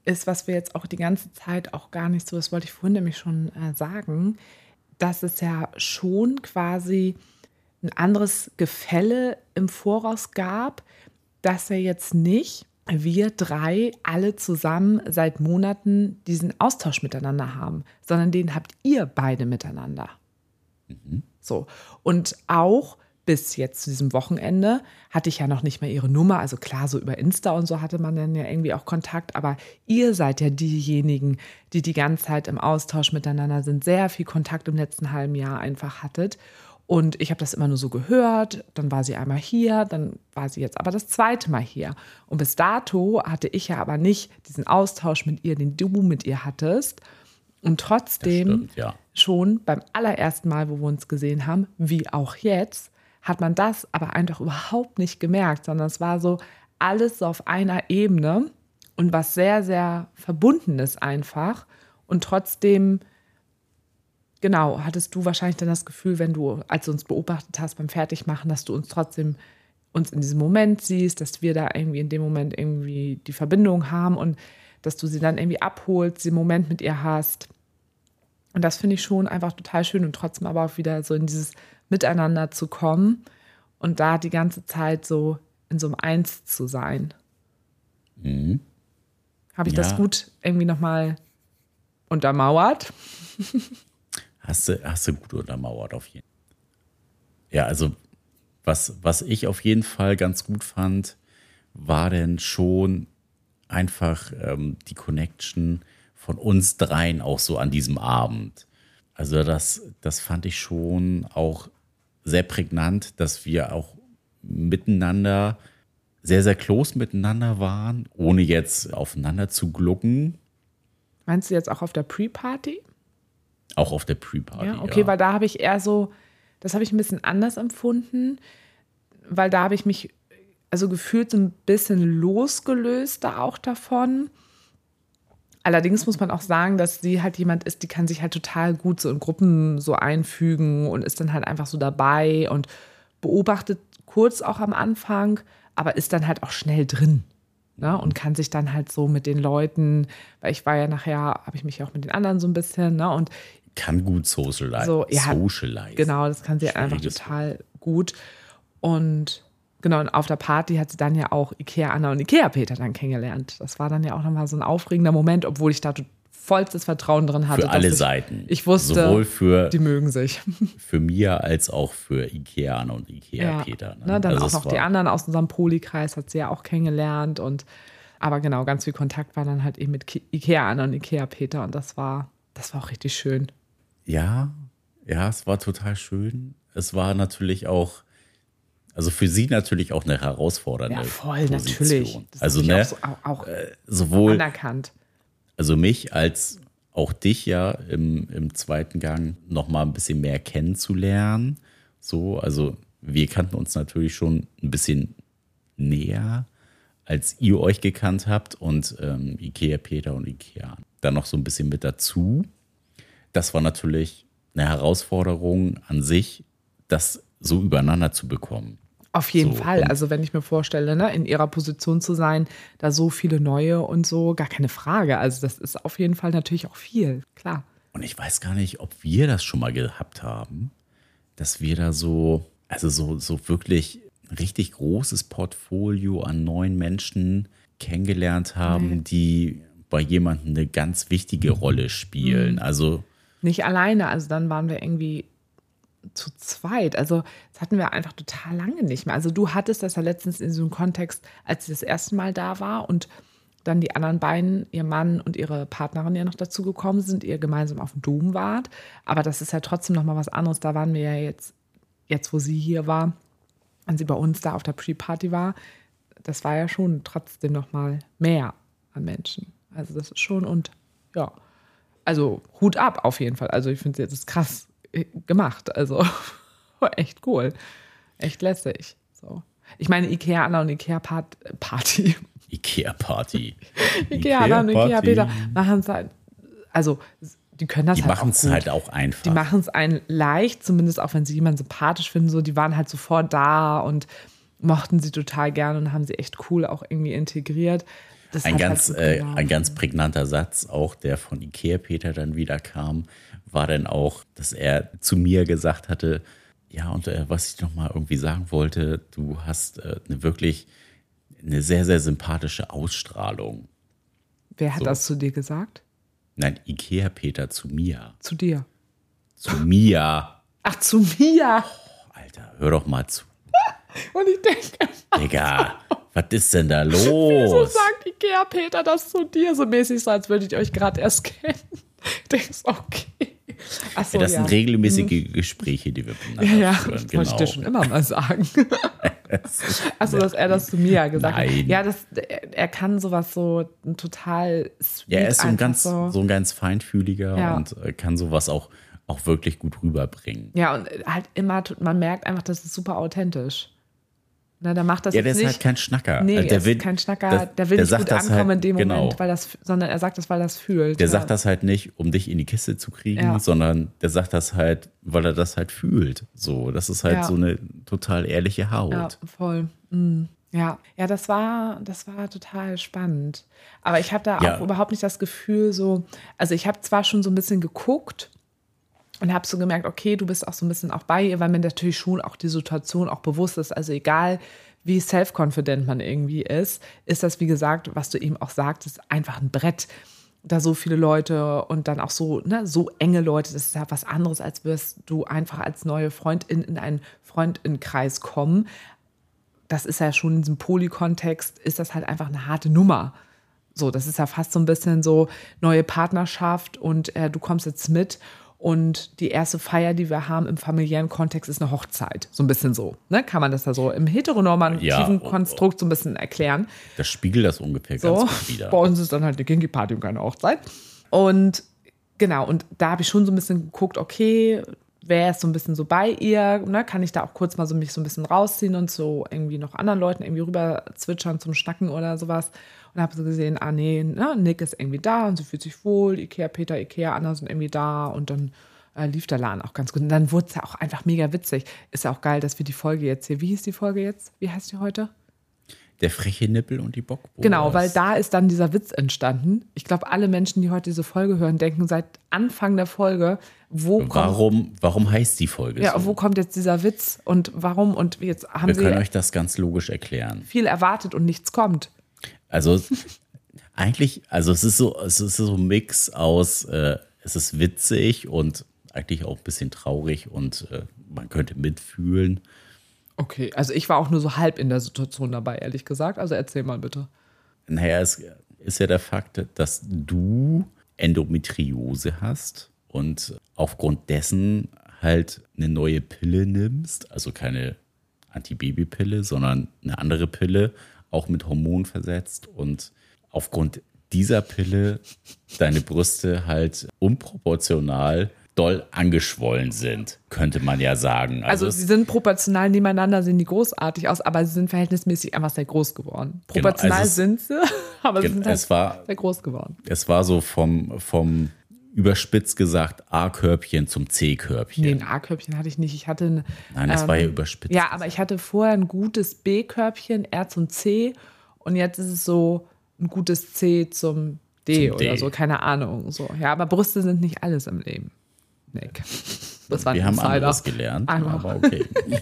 ist, was wir jetzt auch die ganze Zeit auch gar nicht so, das wollte ich vorhin nämlich schon äh, sagen, dass es ja schon quasi ein anderes Gefälle im Voraus gab, dass er jetzt nicht wir drei alle zusammen seit Monaten diesen Austausch miteinander haben, sondern den habt ihr beide miteinander. So. Und auch bis jetzt zu diesem Wochenende hatte ich ja noch nicht mehr ihre Nummer. Also klar, so über Insta und so hatte man dann ja irgendwie auch Kontakt. Aber ihr seid ja diejenigen, die die ganze Zeit im Austausch miteinander sind, sehr viel Kontakt im letzten halben Jahr einfach hattet. Und ich habe das immer nur so gehört. Dann war sie einmal hier, dann war sie jetzt aber das zweite Mal hier. Und bis dato hatte ich ja aber nicht diesen Austausch mit ihr, den du mit ihr hattest. Und trotzdem stimmt, ja. schon beim allerersten Mal, wo wir uns gesehen haben, wie auch jetzt, hat man das aber einfach überhaupt nicht gemerkt, sondern es war so alles so auf einer Ebene und was sehr, sehr Verbundenes einfach. Und trotzdem, genau, hattest du wahrscheinlich dann das Gefühl, wenn du, als du uns beobachtet hast beim Fertigmachen, dass du uns trotzdem uns in diesem Moment siehst, dass wir da irgendwie in dem Moment irgendwie die Verbindung haben und dass du sie dann irgendwie abholst, den Moment mit ihr hast. Und das finde ich schon einfach total schön und trotzdem aber auch wieder so in dieses Miteinander zu kommen und da die ganze Zeit so in so einem Eins zu sein. Habe ich das Ja. gut irgendwie nochmal untermauert? Hast du, hast du gut untermauert auf jeden Fall. Ja, also was, was ich auf jeden Fall ganz gut fand, war denn schon einfach ähm, die Connection von uns dreien auch so an diesem Abend. Also das, das fand ich schon auch sehr prägnant, dass wir auch miteinander sehr, sehr close miteinander waren, ohne jetzt aufeinander zu glucken, Meinst du jetzt auch auf der Pre-Party? auch auf der Pre-Party. Ja, okay, weil da habe ich eher so, das habe ich ein bisschen anders empfunden, weil da habe ich mich also gefühlt so ein bisschen losgelöst da auch davon. Allerdings muss man auch sagen, dass sie halt jemand ist, die kann sich halt total gut so in Gruppen so einfügen und ist dann halt einfach so dabei und beobachtet kurz auch am Anfang, aber ist dann halt auch schnell drin. Ne? Und kann sich dann halt so mit den Leuten, weil ich war ja nachher, habe ich mich ja auch mit den anderen so ein bisschen, ne? Und kann gut socialize. so, ja, socialize. Genau, das kann sie einfach total gut. Und genau, und auf der Party hat sie dann ja auch Ikea Anna und Ikea Peter dann kennengelernt. Das war dann ja auch nochmal so ein aufregender Moment, obwohl ich da vollstes Vertrauen drin hatte. Für alle ich, Seiten. Ich wusste, Sowohl für, die mögen sich. *laughs* für Mia als auch für Ikea Anna und Ikea Peter. Ne? Ne, dann Also auch noch die anderen aus unserem Polikreis hat sie ja auch kennengelernt. Und aber genau, ganz viel Kontakt war dann halt eben mit Ikea Anna und Ikea Peter. Und das war, das war auch richtig schön. Ja, ja, es war total schön. Es war natürlich auch, also für sie natürlich auch eine herausfordernde Ja, voll, Position. natürlich. Das also ne, auch, auch, auch sowohl anerkannt. also mich als auch dich ja im, im zweiten Gang noch mal ein bisschen mehr kennenzulernen. So, also wir kannten uns natürlich schon ein bisschen näher, als ihr euch gekannt habt und ähm, Ikea Peter und Ikea dann noch so ein bisschen mit dazu. Das war natürlich eine Herausforderung an sich, das so übereinander zu bekommen. Auf jeden So, Fall. Also wenn ich mir vorstelle, ne, in ihrer Position zu sein, da so viele neue und so, gar keine Frage. Also das ist auf jeden Fall natürlich auch viel, klar. Und ich weiß gar nicht, ob wir das schon mal gehabt haben, dass wir da so, also so, so wirklich ein richtig großes Portfolio an neuen Menschen kennengelernt haben, die bei jemandem eine ganz wichtige Rolle spielen. Also Nicht alleine, also dann waren wir irgendwie zu zweit. Also das hatten wir einfach total lange nicht mehr. Also du hattest das ja letztens in so einem Kontext, als sie das erste Mal da war und dann die anderen beiden, ihr Mann und ihre Partnerin ja noch dazu gekommen sind, ihr gemeinsam auf dem Dom wart. Aber das ist ja trotzdem noch mal was anderes. Da waren wir ja jetzt, jetzt wo sie hier war, und sie bei uns da auf der Pre-Party war, das war ja schon trotzdem noch mal mehr an Menschen. Also das ist schon und ja, also Hut ab auf jeden Fall. Also ich finde es jetzt krass gemacht. Also *laughs* echt cool, echt lässig. So. Ich meine Ikea Anna und Ikea Part Party. *laughs* Ikea Party. Ikea Anna und Ikea Peter machen es halt. Also die können das Die halt machen auch es halt auch einfach. Die machen es einen leicht, zumindest auch wenn sie jemanden sympathisch finden. So, die waren halt sofort da und mochten sie total gerne und haben sie echt cool auch irgendwie integriert. Das ein halt ganz, gut äh, ein ganz prägnanter Satz, auch der von Ikea Peter dann wieder kam, war dann auch, dass er zu mir gesagt hatte, ja, und äh, was ich noch mal irgendwie sagen wollte, du hast äh, eine wirklich eine sehr, sehr sympathische Ausstrahlung. Wer hat so. das zu dir gesagt? Nein, Ikea Peter zu mir. Zu dir. Zu mir. Ach, zu mir. Alter, hör doch mal zu. Und ich denke, Digga, was ist denn da wieso los? sagt Ikea Peter das zu dir? So mäßig so, als würdet ihr euch gerade erst kennen. *laughs* Ich denke, ist okay. Ach so, Ja, das ja. sind regelmäßige Gespräche, die wir Ja, miteinander ja, führen. das Genau. wollte ich dir schon immer mal sagen. *laughs* Achso, dass er das zu mir gesagt Nein. hat. Ja, das, er, kann sowas so total sweet Ja, er ist so ein ganz, so. so. ein ganz feinfühliger Ja. und äh, kann sowas auch, auch wirklich gut rüberbringen. Ja, und halt immer, man merkt einfach, das ist super authentisch. Na, der macht das Ja, der ist nicht. halt kein Schnacker. Nee, er der ist will, kein Schnacker, das- der will nicht sagt gut das ankommen halt, in dem Moment, genau. weil das, sondern er sagt das, weil er das fühlt. Der ja. sagt das halt nicht, um dich in die Kiste zu kriegen, Ja. sondern der sagt das halt, weil er das halt fühlt. So, das ist halt Ja. so eine total ehrliche Haut. Ja, voll. Mm. Ja, ja, das war, das war total spannend. Aber ich habe da auch überhaupt nicht das Gefühl, so, also ich habe zwar schon so ein bisschen geguckt und habe so gemerkt, okay, du bist auch so ein bisschen auch bei ihr, weil mir natürlich schon auch die Situation auch bewusst ist. Also egal, wie self-confident man irgendwie ist, ist das, wie gesagt, was du eben auch sagtest, einfach ein Brett. Da so viele Leute und dann auch so, ne, so enge Leute, das ist ja was anderes, als wirst du einfach als neue Freundin in einen Freundinnenkreis kommen das ist ja schon in diesem Poly-Kontext, ist das halt einfach eine harte Nummer. So, das ist ja fast so ein bisschen so neue Partnerschaft und äh, du kommst jetzt mit und die erste Feier, die wir haben im familiären Kontext, ist eine Hochzeit. So ein bisschen so. Ne? Kann man das da so im heteronormativen Ja. Konstrukt so ein bisschen erklären. Das spiegelt das ungefähr So. ganz gut wieder. Bei uns ist dann halt eine Kinky-Party und keine Hochzeit. Und genau, und da habe ich schon so ein bisschen geguckt, okay, wer ist so ein bisschen so bei ihr, ne? kann ich da auch kurz mal so mich so ein bisschen rausziehen und so irgendwie noch anderen Leuten irgendwie rüber zwitschern zum Schnacken oder sowas. Und habe so gesehen, ah nee, ne? Nick ist irgendwie da und sie fühlt sich wohl, Ikea, Peter, Ikea, Anna sind irgendwie da und dann äh, lief der Laden auch ganz gut. Und dann wurde es ja auch einfach mega witzig. Ist ja auch geil, dass wir die Folge jetzt hier, wie hieß die Folge jetzt? Wie heißt die heute? Der freche Nippel und die Bockbohrs. Genau, weil da ist dann dieser Witz entstanden. Ich glaube, alle Menschen, die heute diese Folge hören, denken seit Anfang der Folge, wo kommt, Warum, warum heißt die Folge ja, so? wo kommt jetzt dieser Witz und warum? Und jetzt haben Wir können sie euch das ganz logisch erklären. viel erwartet und nichts kommt. Also eigentlich, also es ist so, es ist so ein Mix aus, äh, es ist witzig und eigentlich auch ein bisschen traurig und äh, man könnte mitfühlen. Okay, also ich war auch nur so halb in der Situation dabei, ehrlich gesagt. Also erzähl mal bitte. Naja, es ist ja der Fakt, dass du Endometriose hast und aufgrund dessen halt eine neue Pille nimmst, also keine Antibabypille, sondern eine andere Pille, auch mit Hormonen versetzt und aufgrund dieser Pille deine Brüste halt unproportional doll angeschwollen sind, könnte man ja sagen. Also, es- sie sind proportional nebeneinander, sehen die großartig aus, aber sie sind verhältnismäßig einfach sehr groß geworden. Genau, Proportional also es- sind sie, *laughs* aber sie sind halt es war- sehr groß geworden. es war so vom, vom überspitzt gesagt A-Körbchen zum C-Körbchen. Nee, ein A-Körbchen hatte ich nicht. Ich hatte ein, Nein, das ähm, war ja überspitzt. Ja, aber ich hatte vorher ein gutes B-Körbchen, R zum C und jetzt ist es so ein gutes C zum D Zum oder D. so, keine Ahnung. So. Ja, aber Brüste sind nicht alles im Leben. Nick. Das war ein Wir haben Insider. anderes gelernt, Einmal. aber okay. *laughs*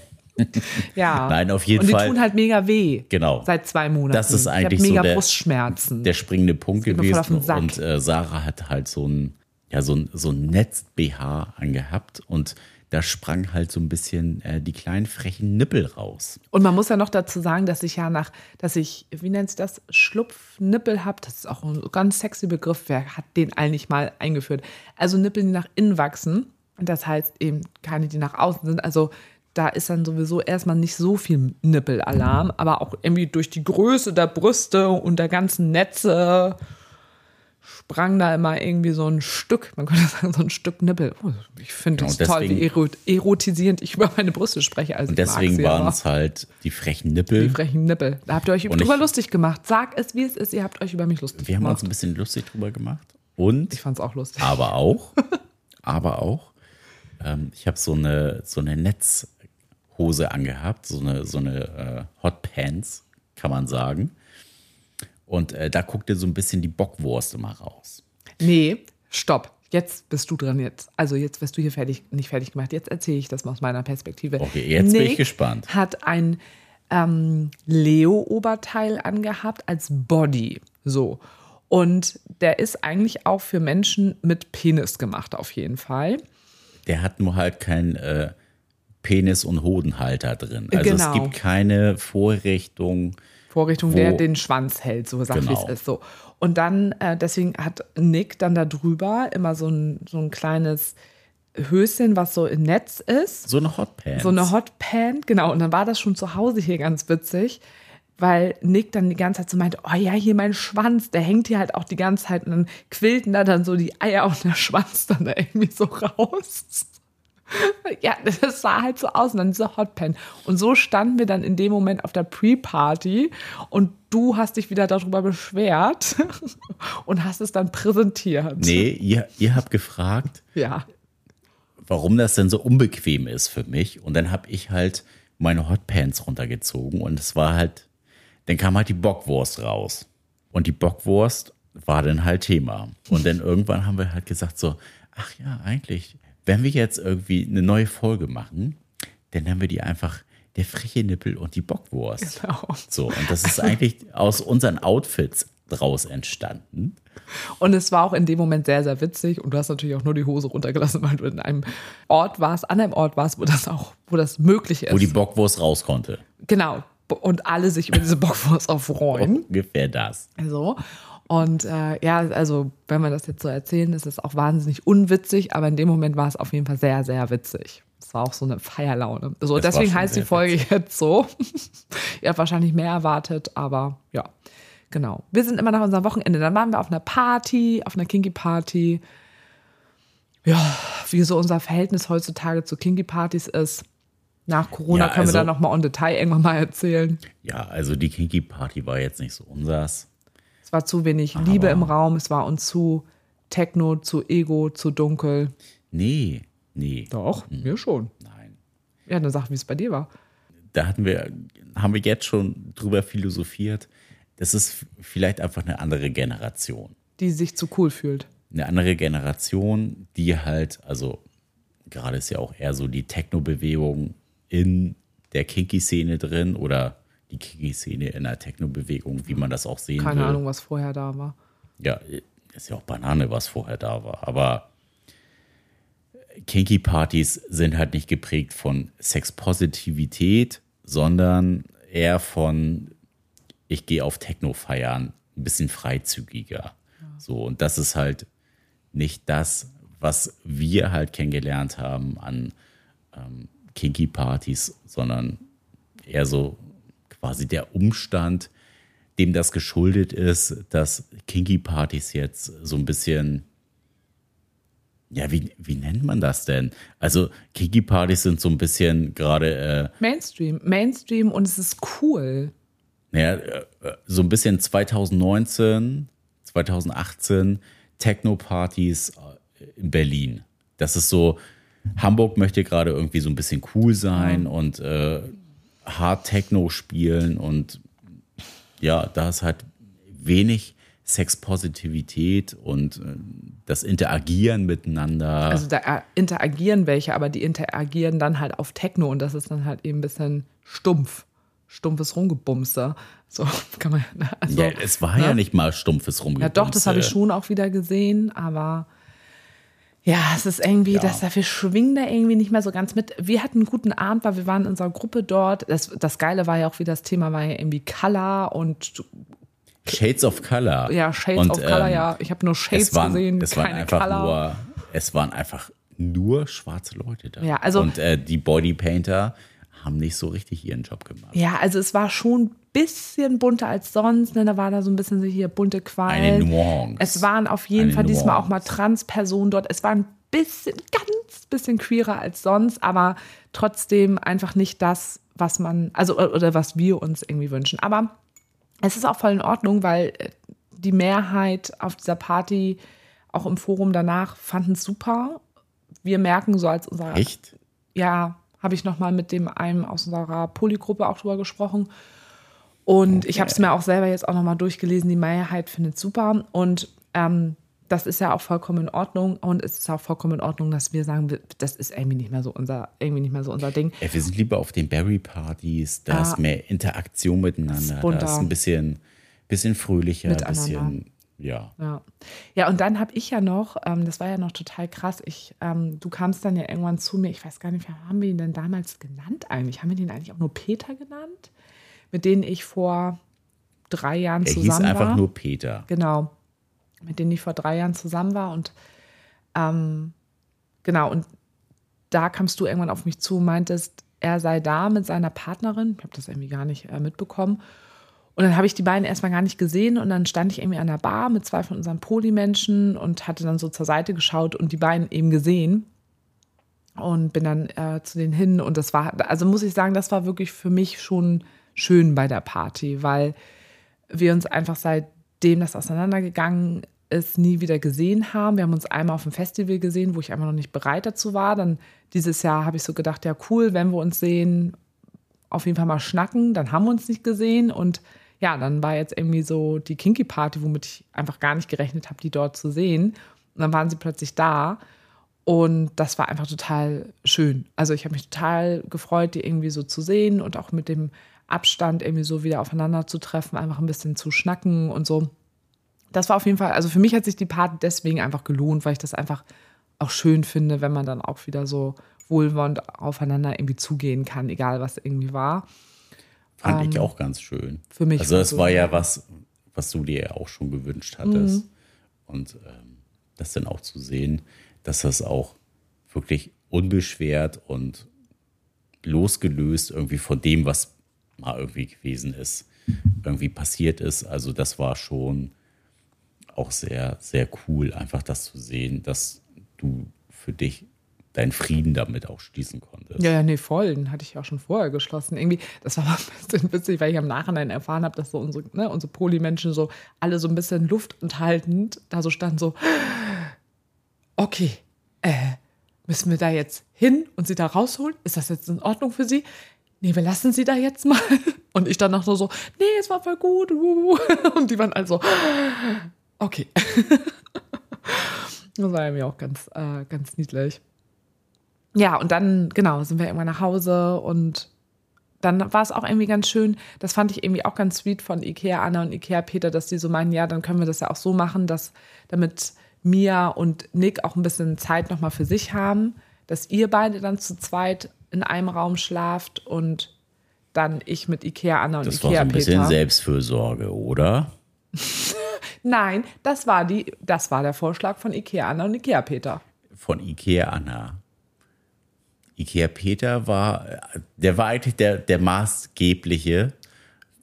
Ja. Nein, auf jeden und die Fall. tun halt mega weh. Genau. Seit zwei Monaten. Das ist eigentlich ich so mega der- Brustschmerzen. Der springende Punkt gewesen. Und äh, Sarah hat halt so ein, ja, so ein, so ein Netz-BH angehabt und da sprang halt so ein bisschen äh, die kleinen frechen Nippel raus. Und man muss ja noch dazu sagen, dass ich ja nach, dass ich, wie nennt sich das, Schlupfnippel habe. Das ist auch ein ganz sexy Begriff. Wer hat den eigentlich mal eingeführt? Also Nippel, die nach innen wachsen. Das heißt eben keine, die nach außen sind. Also da ist dann sowieso erstmal nicht so viel Nippelalarm, aber auch irgendwie durch die Größe der Brüste und der ganzen Netze sprang da immer irgendwie so ein Stück, man könnte *laughs* sagen, so ein Stück Nippel. Oh, ich finde Genau, es toll, wie deswegen- ero- erotisierend ich über meine Brüste spreche. Also Und deswegen waren es halt die frechen die Nippel. frechen Nippel. Da habt ihr euch drüber ich- lustig gemacht. Sag es, wie es ist. Ihr habt euch über mich lustig Wir haben uns gemacht. ein bisschen lustig drüber gemacht. Und ich fand es auch lustig. aber auch, *laughs* aber auch, ähm, ich habe so eine, so eine Netzhose angehabt, so eine, so eine äh, Hot Pants, kann man sagen. Und äh, da guckte so ein bisschen die Bockwurst immer raus. Nee, stopp. Jetzt bist du dran jetzt. Also jetzt wirst du hier fertig, nicht fertig gemacht. Jetzt erzähle ich das mal aus meiner Perspektive. Okay, jetzt bin ich Nick gespannt. Hat ein ähm, Leo-Oberteil angehabt als Body. So. Und der ist eigentlich auch für Menschen mit Penis gemacht, auf jeden Fall. Der hat nur halt keinen äh, Penis- und Hodenhalter drin. Also Genau. es gibt keine Vorrichtung. Vorrichtung, Wo- der den Schwanz hält, so wie Genau. es ist. So. Und dann, äh, deswegen hat Nick dann da drüber immer so ein, so ein kleines Höschen, was so im Netz ist. So eine Hot Pants. So eine Hot Pan, genau. Und dann war das schon zu Hause hier ganz witzig, weil Nick dann die ganze Zeit so meinte, oh ja, hier mein Schwanz, der hängt hier halt auch die ganze Zeit und dann quillten da dann so die Eier und der Schwanz dann da irgendwie so *laughs* raus. *laughs* Ja, das sah halt so aus und dann diese Hotpan. Und so standen wir dann in dem Moment auf der Pre-Party und du hast dich wieder darüber beschwert *laughs* und hast es dann präsentiert. Nee, ihr, ihr habt gefragt, Ja. warum das denn so unbequem ist für mich. Und dann habe ich halt meine Hotpants runtergezogen und es war halt, dann kam halt die Bockwurst raus. Und die Bockwurst war dann halt Thema. Und dann irgendwann haben wir halt gesagt so, ach ja, eigentlich, wenn wir jetzt irgendwie eine neue Folge machen, dann nennen wir die einfach der freche Nippel und die Bockwurst. Genau. So, und das ist eigentlich aus unseren Outfits draus entstanden. Und es war auch in dem Moment sehr, sehr witzig. Und du hast natürlich auch nur die Hose runtergelassen, weil du in einem Ort warst, an einem Ort warst, wo das auch, wo das möglich ist. Wo die Bockwurst raus konnte. genau. Und alle sich über diese Bockwurst aufreuen. Ungefähr das. So. Und äh, ja, also wenn wir das jetzt so erzählen, ist es auch wahnsinnig unwitzig, aber in dem Moment war es auf jeden Fall sehr, sehr witzig. Es war auch so eine Feierlaune. So, Es deswegen heißt die Folge jetzt so. *laughs* Ihr habt wahrscheinlich mehr erwartet, aber ja, genau. Wir sind immer nach unserem Wochenende. Dann waren wir auf einer Party, auf einer Kinky-Party. Ja, wie so unser Verhältnis heutzutage zu Kinky-Partys ist. Nach Corona Ja, können wir also- da nochmal on Detail irgendwann mal erzählen. Ja, also die Kinky Party war jetzt nicht so unsers. Es war zu wenig Liebe im Raum, es war uns zu Techno, zu Ego, zu dunkel. Nee, nee. Doch, mir schon. Nein. Ja, dann sag, wie es bei dir war. Da hatten wir, haben wir jetzt schon drüber philosophiert. Das ist vielleicht einfach eine andere Generation. Die sich zu cool fühlt. Eine andere Generation, die halt, also gerade ist ja auch eher so die Techno-Bewegung in der Kinky-Szene drin oder die Kinky-Szene in der Techno-Bewegung, wie man das auch sehen Keine will. Ahnung, was vorher da war. ja, ist ja auch Banane, was vorher da war. Aber Kinky-Partys sind halt nicht geprägt von Sexpositivität, sondern eher von, ich gehe auf Techno feiern, ein bisschen freizügiger. So, und das ist halt nicht das, was wir halt kennengelernt haben an ähm, Kinky-Partys, sondern eher so quasi der Umstand, dem das geschuldet ist, dass Kinky-Partys jetzt so ein bisschen, ja, wie, wie nennt man das denn? Also Kinky-Partys sind so ein bisschen gerade, äh, Mainstream. Mainstream und es ist cool. naja, äh, so ein bisschen 2019, 2018 Techno-Partys äh, in Berlin. Das ist so, Hamburg möchte gerade irgendwie so ein bisschen cool sein und äh, Hard Techno spielen und ja, da ist halt wenig Sexpositivität und äh, das Interagieren miteinander. Also da äh, interagieren welche, aber die interagieren dann halt auf Techno und das ist dann halt eben ein bisschen stumpf. Stumpfes Rumgebumse. So *laughs* kann man. Also, ja, es war ja ne? nicht mal stumpfes Ja, Rumgebumse. doch, das habe ich schon auch wieder gesehen, aber Ja, es ist irgendwie, ja. dass wir schwingen da irgendwie nicht mehr so ganz mit. Wir hatten einen guten Abend, weil wir waren in unserer Gruppe dort. Das, das Geile war ja auch, wie das Thema war ja irgendwie Color und Shades of Color. Ja, Shades und, of Color, ähm, ja. Ich habe nur Shades waren, gesehen, es keine waren einfach Color. Nur, es waren einfach nur schwarze Leute da. Ja, also, und äh, die Bodypainter haben nicht so richtig ihren Job gemacht. Ja, also es war schon bisschen bunter als sonst. Ne? Da war da so ein bisschen so hier bunte Qualen. Eine Nuance. Es waren auf jeden Eine Fall diesmal Nuance. auch mal Transpersonen dort. Es war ein bisschen, ganz bisschen queerer als sonst, aber trotzdem einfach nicht das, was man, also oder was wir uns irgendwie wünschen. Aber es ist auch voll in Ordnung, weil äh, die Mehrheit auf dieser Party, auch im Forum danach, fanden es super. Wir merken so als unser. Echt? Ja, habe ich nochmal mit dem einen aus unserer Polygruppe auch drüber gesprochen. Und Okay. ich habe es mir auch selber jetzt auch nochmal durchgelesen. Die Mehrheit findet es super. Und ähm, das ist ja auch vollkommen in Ordnung. Und es ist auch vollkommen in Ordnung, dass wir sagen, das ist irgendwie nicht mehr so unser, irgendwie nicht mehr so unser Ding. Ey, wir sind lieber auf den Berry-Partys, da Ja. ist mehr Interaktion miteinander, da bunter. ist ein bisschen, bisschen fröhlicher, ein bisschen, ja. Ja, ja und dann habe ich ja noch, ähm, das war ja noch total krass, ich, ähm, du kamst dann ja irgendwann zu mir, ich weiß gar nicht, wie haben wir ihn denn damals genannt eigentlich? Haben wir den eigentlich auch nur Peter genannt? Mit denen ich vor drei Jahren Er hieß zusammen einfach war. nur Peter. Genau. Mit denen ich vor drei Jahren zusammen war. Und ähm, genau, und da kamst du irgendwann auf mich zu und meintest, er sei da mit seiner Partnerin. Ich habe das irgendwie gar nicht äh, mitbekommen. Und dann habe ich die beiden erstmal gar nicht gesehen und dann stand ich irgendwie an der Bar mit zwei von unseren Polymenschen und hatte dann so zur Seite geschaut und die beiden eben gesehen und bin dann äh, zu denen hin und das war, also muss ich sagen, das war wirklich für mich schon schön bei der Party, weil wir uns einfach seitdem das auseinandergegangen ist, nie wieder gesehen haben. Wir haben uns einmal auf dem Festival gesehen, wo ich einfach noch nicht bereit dazu war. Dann dieses Jahr habe ich so gedacht, ja cool, wenn wir uns sehen, auf jeden Fall mal schnacken. Dann haben wir uns nicht gesehen und ja, dann war jetzt irgendwie so die Kinky Party, womit ich einfach gar nicht gerechnet habe, die dort zu sehen. Und dann waren sie plötzlich da und das war einfach total schön. Also ich habe mich total gefreut, die irgendwie so zu sehen und auch mit dem Abstand irgendwie so wieder aufeinander zu treffen, einfach ein bisschen zu schnacken und so. Das war auf jeden Fall, also für mich hat sich die Party deswegen einfach gelohnt, weil ich das einfach auch schön finde, wenn man dann auch wieder so wohlwollend aufeinander irgendwie zugehen kann, egal was irgendwie war. Fand ich auch ganz schön. für mich Also es so, war ja ja. was, was du dir ja auch schon gewünscht hattest. Mhm. Und ähm, das dann auch zu sehen, dass das auch wirklich unbeschwert und losgelöst irgendwie von dem, was mal irgendwie gewesen ist, irgendwie passiert ist. Also das war schon auch sehr, sehr cool, einfach das zu sehen, dass du für dich deinen Frieden damit auch schließen konntest. Ja, ja, nee, voll. Den hatte ich auch schon vorher geschlossen. Irgendwie, das war *laughs* ein bisschen witzig, weil ich im Nachhinein erfahren habe, dass so unsere, ne, unsere Polymenschen so alle so ein bisschen luftenthaltend da so standen, so, *gasps* okay, äh, müssen wir da jetzt hin und sie da rausholen? Ist das jetzt in Ordnung für sie? Nee, wir lassen sie da jetzt mal. *laughs* Und ich dann noch so, nee, es war voll gut. *laughs* Und die waren also, okay. *laughs* Das war irgendwie auch ganz, äh, ganz niedlich. Ja, und dann, genau, sind wir irgendwann nach Hause und dann war es auch irgendwie ganz schön. Das fand ich irgendwie auch ganz sweet von Ikea Anna und Ikea Peter, dass die so meinen, ja, dann können wir das ja auch so machen, dass damit Mia und Nick auch ein bisschen Zeit nochmal für sich haben, dass ihr beide dann zu zweit in einem Raum schlaft und dann ich mit Ikea Anna und Das war so Ikea ein bisschen Peter. Selbstfürsorge, oder? *laughs* Nein, das war die, das war der Vorschlag von Ikea Anna und Ikea Peter. Von Ikea Anna. Ikea Peter war, der war eigentlich der, der maßgebliche,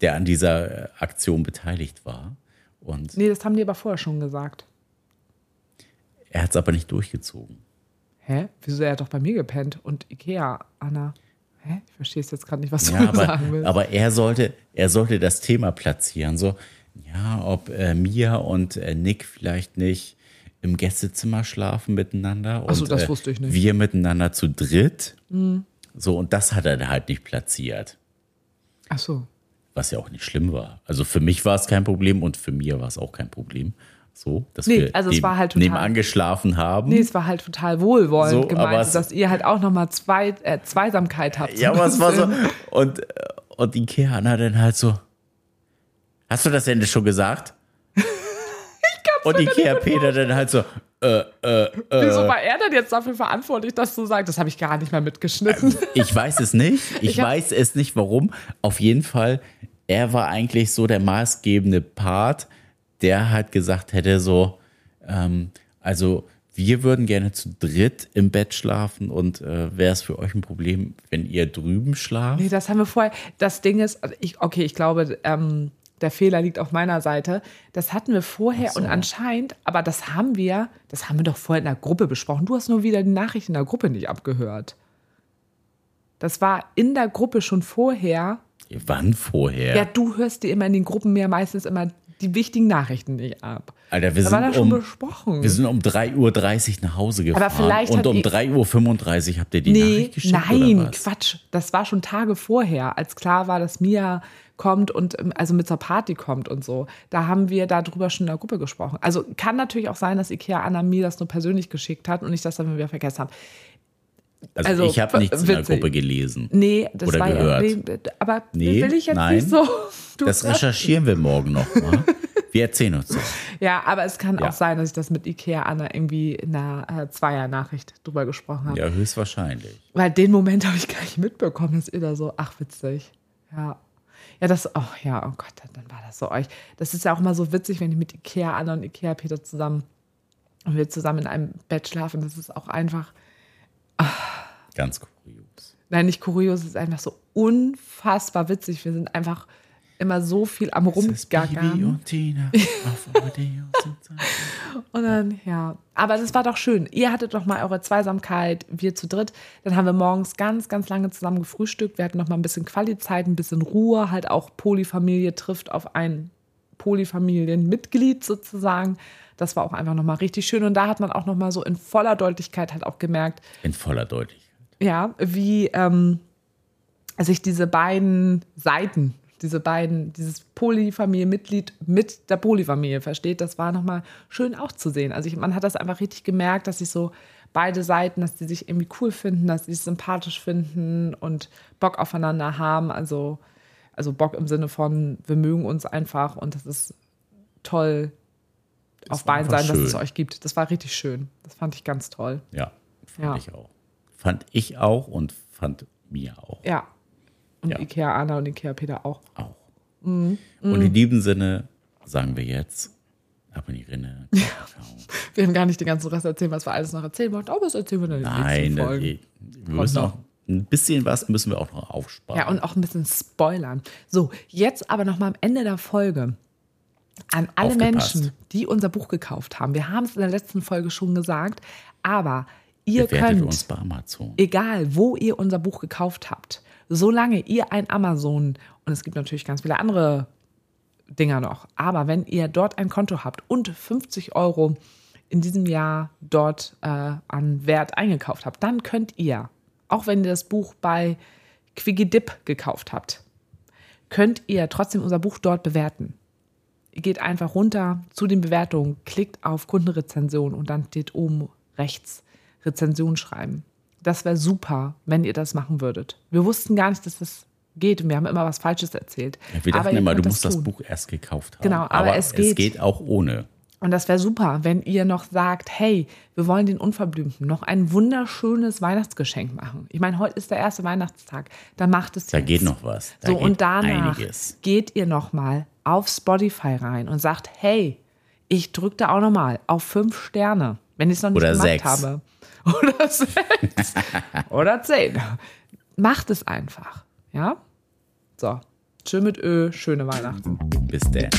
der an dieser Aktion beteiligt war. Und Nee, das haben die aber vorher schon gesagt. er hat es aber nicht durchgezogen. Hä? Wieso? Er hat doch bei mir gepennt und Ikea, Anna. Hä? Ich verstehe es jetzt gerade nicht, was du Ja, aber, sagen willst. aber er sollte, er sollte das Thema platzieren. So, ja, ob äh, Mia und äh, Nick vielleicht nicht im Gästezimmer schlafen miteinander. Ach so, und, das äh, wusste ich nicht. Mhm. Wir miteinander zu dritt. So, und das hat er halt nicht platziert. Ach so. Was ja auch nicht schlimm war. Also für mich war es kein Problem und für Mia war es auch kein Problem. So, dass Nee, wir also es war halt total- nebenan geschlafen haben. Nee, es war halt total wohlwollend So, gemeint, es- dass ihr halt auch nochmal zwei, äh, Zweisamkeit habt. Ja, aber es war so. *laughs* Und, äh, und Ikea Anna dann halt so. Hast du das Ende schon gesagt? und Ikea Peter dann halt so. Wieso war er denn jetzt dafür verantwortlich, dass du sagst? Das habe ich gar nicht mehr mitgeschnitten. Ich weiß es nicht. *laughs* Ich, Ich weiß es nicht, warum. Auf jeden Fall, er war eigentlich so der maßgebende Part, der halt gesagt hätte, so, ähm, also wir würden gerne zu dritt im Bett schlafen und äh, wäre es für euch ein Problem, wenn ihr drüben schlaft? Nee, das haben wir vorher. Das Ding ist, also ich, okay, ich glaube, ähm, der Fehler liegt auf meiner Seite. Das hatten wir vorher so. und anscheinend, aber das haben wir, das haben wir doch vorher in der Gruppe besprochen. Du hast nur wieder die Nachricht in der Gruppe nicht abgehört. Das war in der Gruppe schon vorher. Wann vorher? Ja, du hörst dir immer in den Gruppen mir meistens immer die wichtigen Nachrichten nicht ab. Alter, wir Da war sind, das schon um, besprochen. wir sind um 3.30 Uhr nach Hause gefahren. vielleicht und um ihr- 3.35 Uhr habt ihr die Nee, Nachricht geschickt? nein, oder was? Quatsch. Das war schon Tage vorher, als klar war, dass Mia kommt und ähm, also mit zur Party kommt und so. Da haben wir darüber schon in der Gruppe gesprochen. Also kann natürlich auch sein, dass Ikea Anna mir das nur persönlich geschickt hat und ich das dann wieder vergessen habe. Also, also, ich habe nichts in der witzig. Gruppe gelesen. Nee, das Oder war gehört. ja. Nee, aber Nee, will ich jetzt nein. nicht so. *laughs* Das recherchieren wir morgen noch mal. Wir erzählen uns das. ja, aber es kann Ja. auch sein, dass ich das mit Ikea Anna irgendwie in einer äh, Zweier-Nachricht drüber gesprochen habe. Ja, höchstwahrscheinlich. Weil den Moment habe ich gar nicht mitbekommen, dass ihr da so, ach witzig. Ja. Ja, das, oh ja, oh Gott, dann, dann war das so euch. Das ist ja auch mal so witzig, wenn ich mit Ikea Anna und Ikea Peter zusammen und wir zusammen in einem Bett schlafen. Das ist auch einfach, Ganz kurios. nein, nicht kurios, es ist einfach so unfassbar witzig. Wir sind einfach immer so viel am Rumgackern. und Tina. *laughs* Und dann, ja. Aber das war doch schön. Ihr hattet doch mal eure Zweisamkeit, wir zu dritt. Dann haben wir morgens ganz, ganz lange zusammen gefrühstückt. Wir hatten noch mal ein bisschen Qualizeit, ein bisschen Ruhe. Halt auch Polyfamilie trifft auf ein Polyfamilienmitglied sozusagen. Das war auch einfach noch mal richtig schön. Und da hat man auch noch mal so in voller Deutlichkeit halt auch gemerkt, In voller Deutlichkeit. ja, wie ähm, sich diese beiden Seiten, diese beiden, dieses Polyfamilienmitglied mit der Polyfamilie versteht, das war nochmal schön auch zu sehen. Also ich, man hat das einfach richtig gemerkt, dass sich so beide Seiten, dass die sich irgendwie cool finden, dass sie sich sympathisch finden und Bock aufeinander haben. Also, also Bock im Sinne von, wir mögen uns einfach und das ist toll auf beiden Seiten, dass es schön. euch gibt. Das war richtig schön. Das fand ich ganz toll. Ja, fand Ja. ich auch. Fand ich auch und fand mir auch. Ja. Und Ja. Ikea Anna und Ikea Peter auch. auch. Mhm. Und in diesem Sinne sagen wir jetzt, ab in die Rinne. *laughs* Wir haben gar nicht den ganzen Rest erzählt, was wir alles noch erzählen wollten, aber das erzählen wir dann in Nein, nächsten Folgen. wir müssen noch. auch ein bisschen was müssen wir auch noch aufsparen. Ja, und auch ein bisschen spoilern. So, jetzt aber noch mal am Ende der Folge. An alle Aufgepasst. Menschen, die unser Buch gekauft haben. Wir haben es in der letzten Folge schon gesagt, aber ihr Bewertet könnt, uns bei Amazon. egal wo ihr unser Buch gekauft habt, solange ihr ein Amazon, und es gibt natürlich ganz viele andere Dinger noch, aber wenn ihr dort ein Konto habt und 50 Euro in diesem Jahr dort äh, an Wert eingekauft habt, dann könnt ihr, auch wenn ihr das Buch bei Quigidip gekauft habt, könnt ihr trotzdem unser Buch dort bewerten. Geht einfach runter zu den Bewertungen, klickt auf Kundenrezension und dann steht oben rechts Rezension schreiben. Das wäre super, wenn ihr das machen würdet. Wir wussten gar nicht, dass das geht und wir haben immer was Falsches erzählt. Wir dachten Aber immer, du musst das tun. Buch erst gekauft haben. Genau, aber es geht. es geht auch ohne. Und das wäre super, wenn ihr noch sagt, hey, wir wollen den Unverblümten noch ein wunderschönes Weihnachtsgeschenk machen. Ich meine, heute ist der erste Weihnachtstag. Da macht es Da jetzt. geht noch was. Da so, und danach einiges. geht ihr noch mal auf Spotify rein und sagt, hey, ich drücke da auch noch mal auf fünf Sterne, wenn ich es noch nicht Oder gemacht sechs. habe. *laughs* Oder sechs. Oder zehn. Macht es einfach. Ja? So. Schön mit Ö, schöne Weihnachten. Bis dann.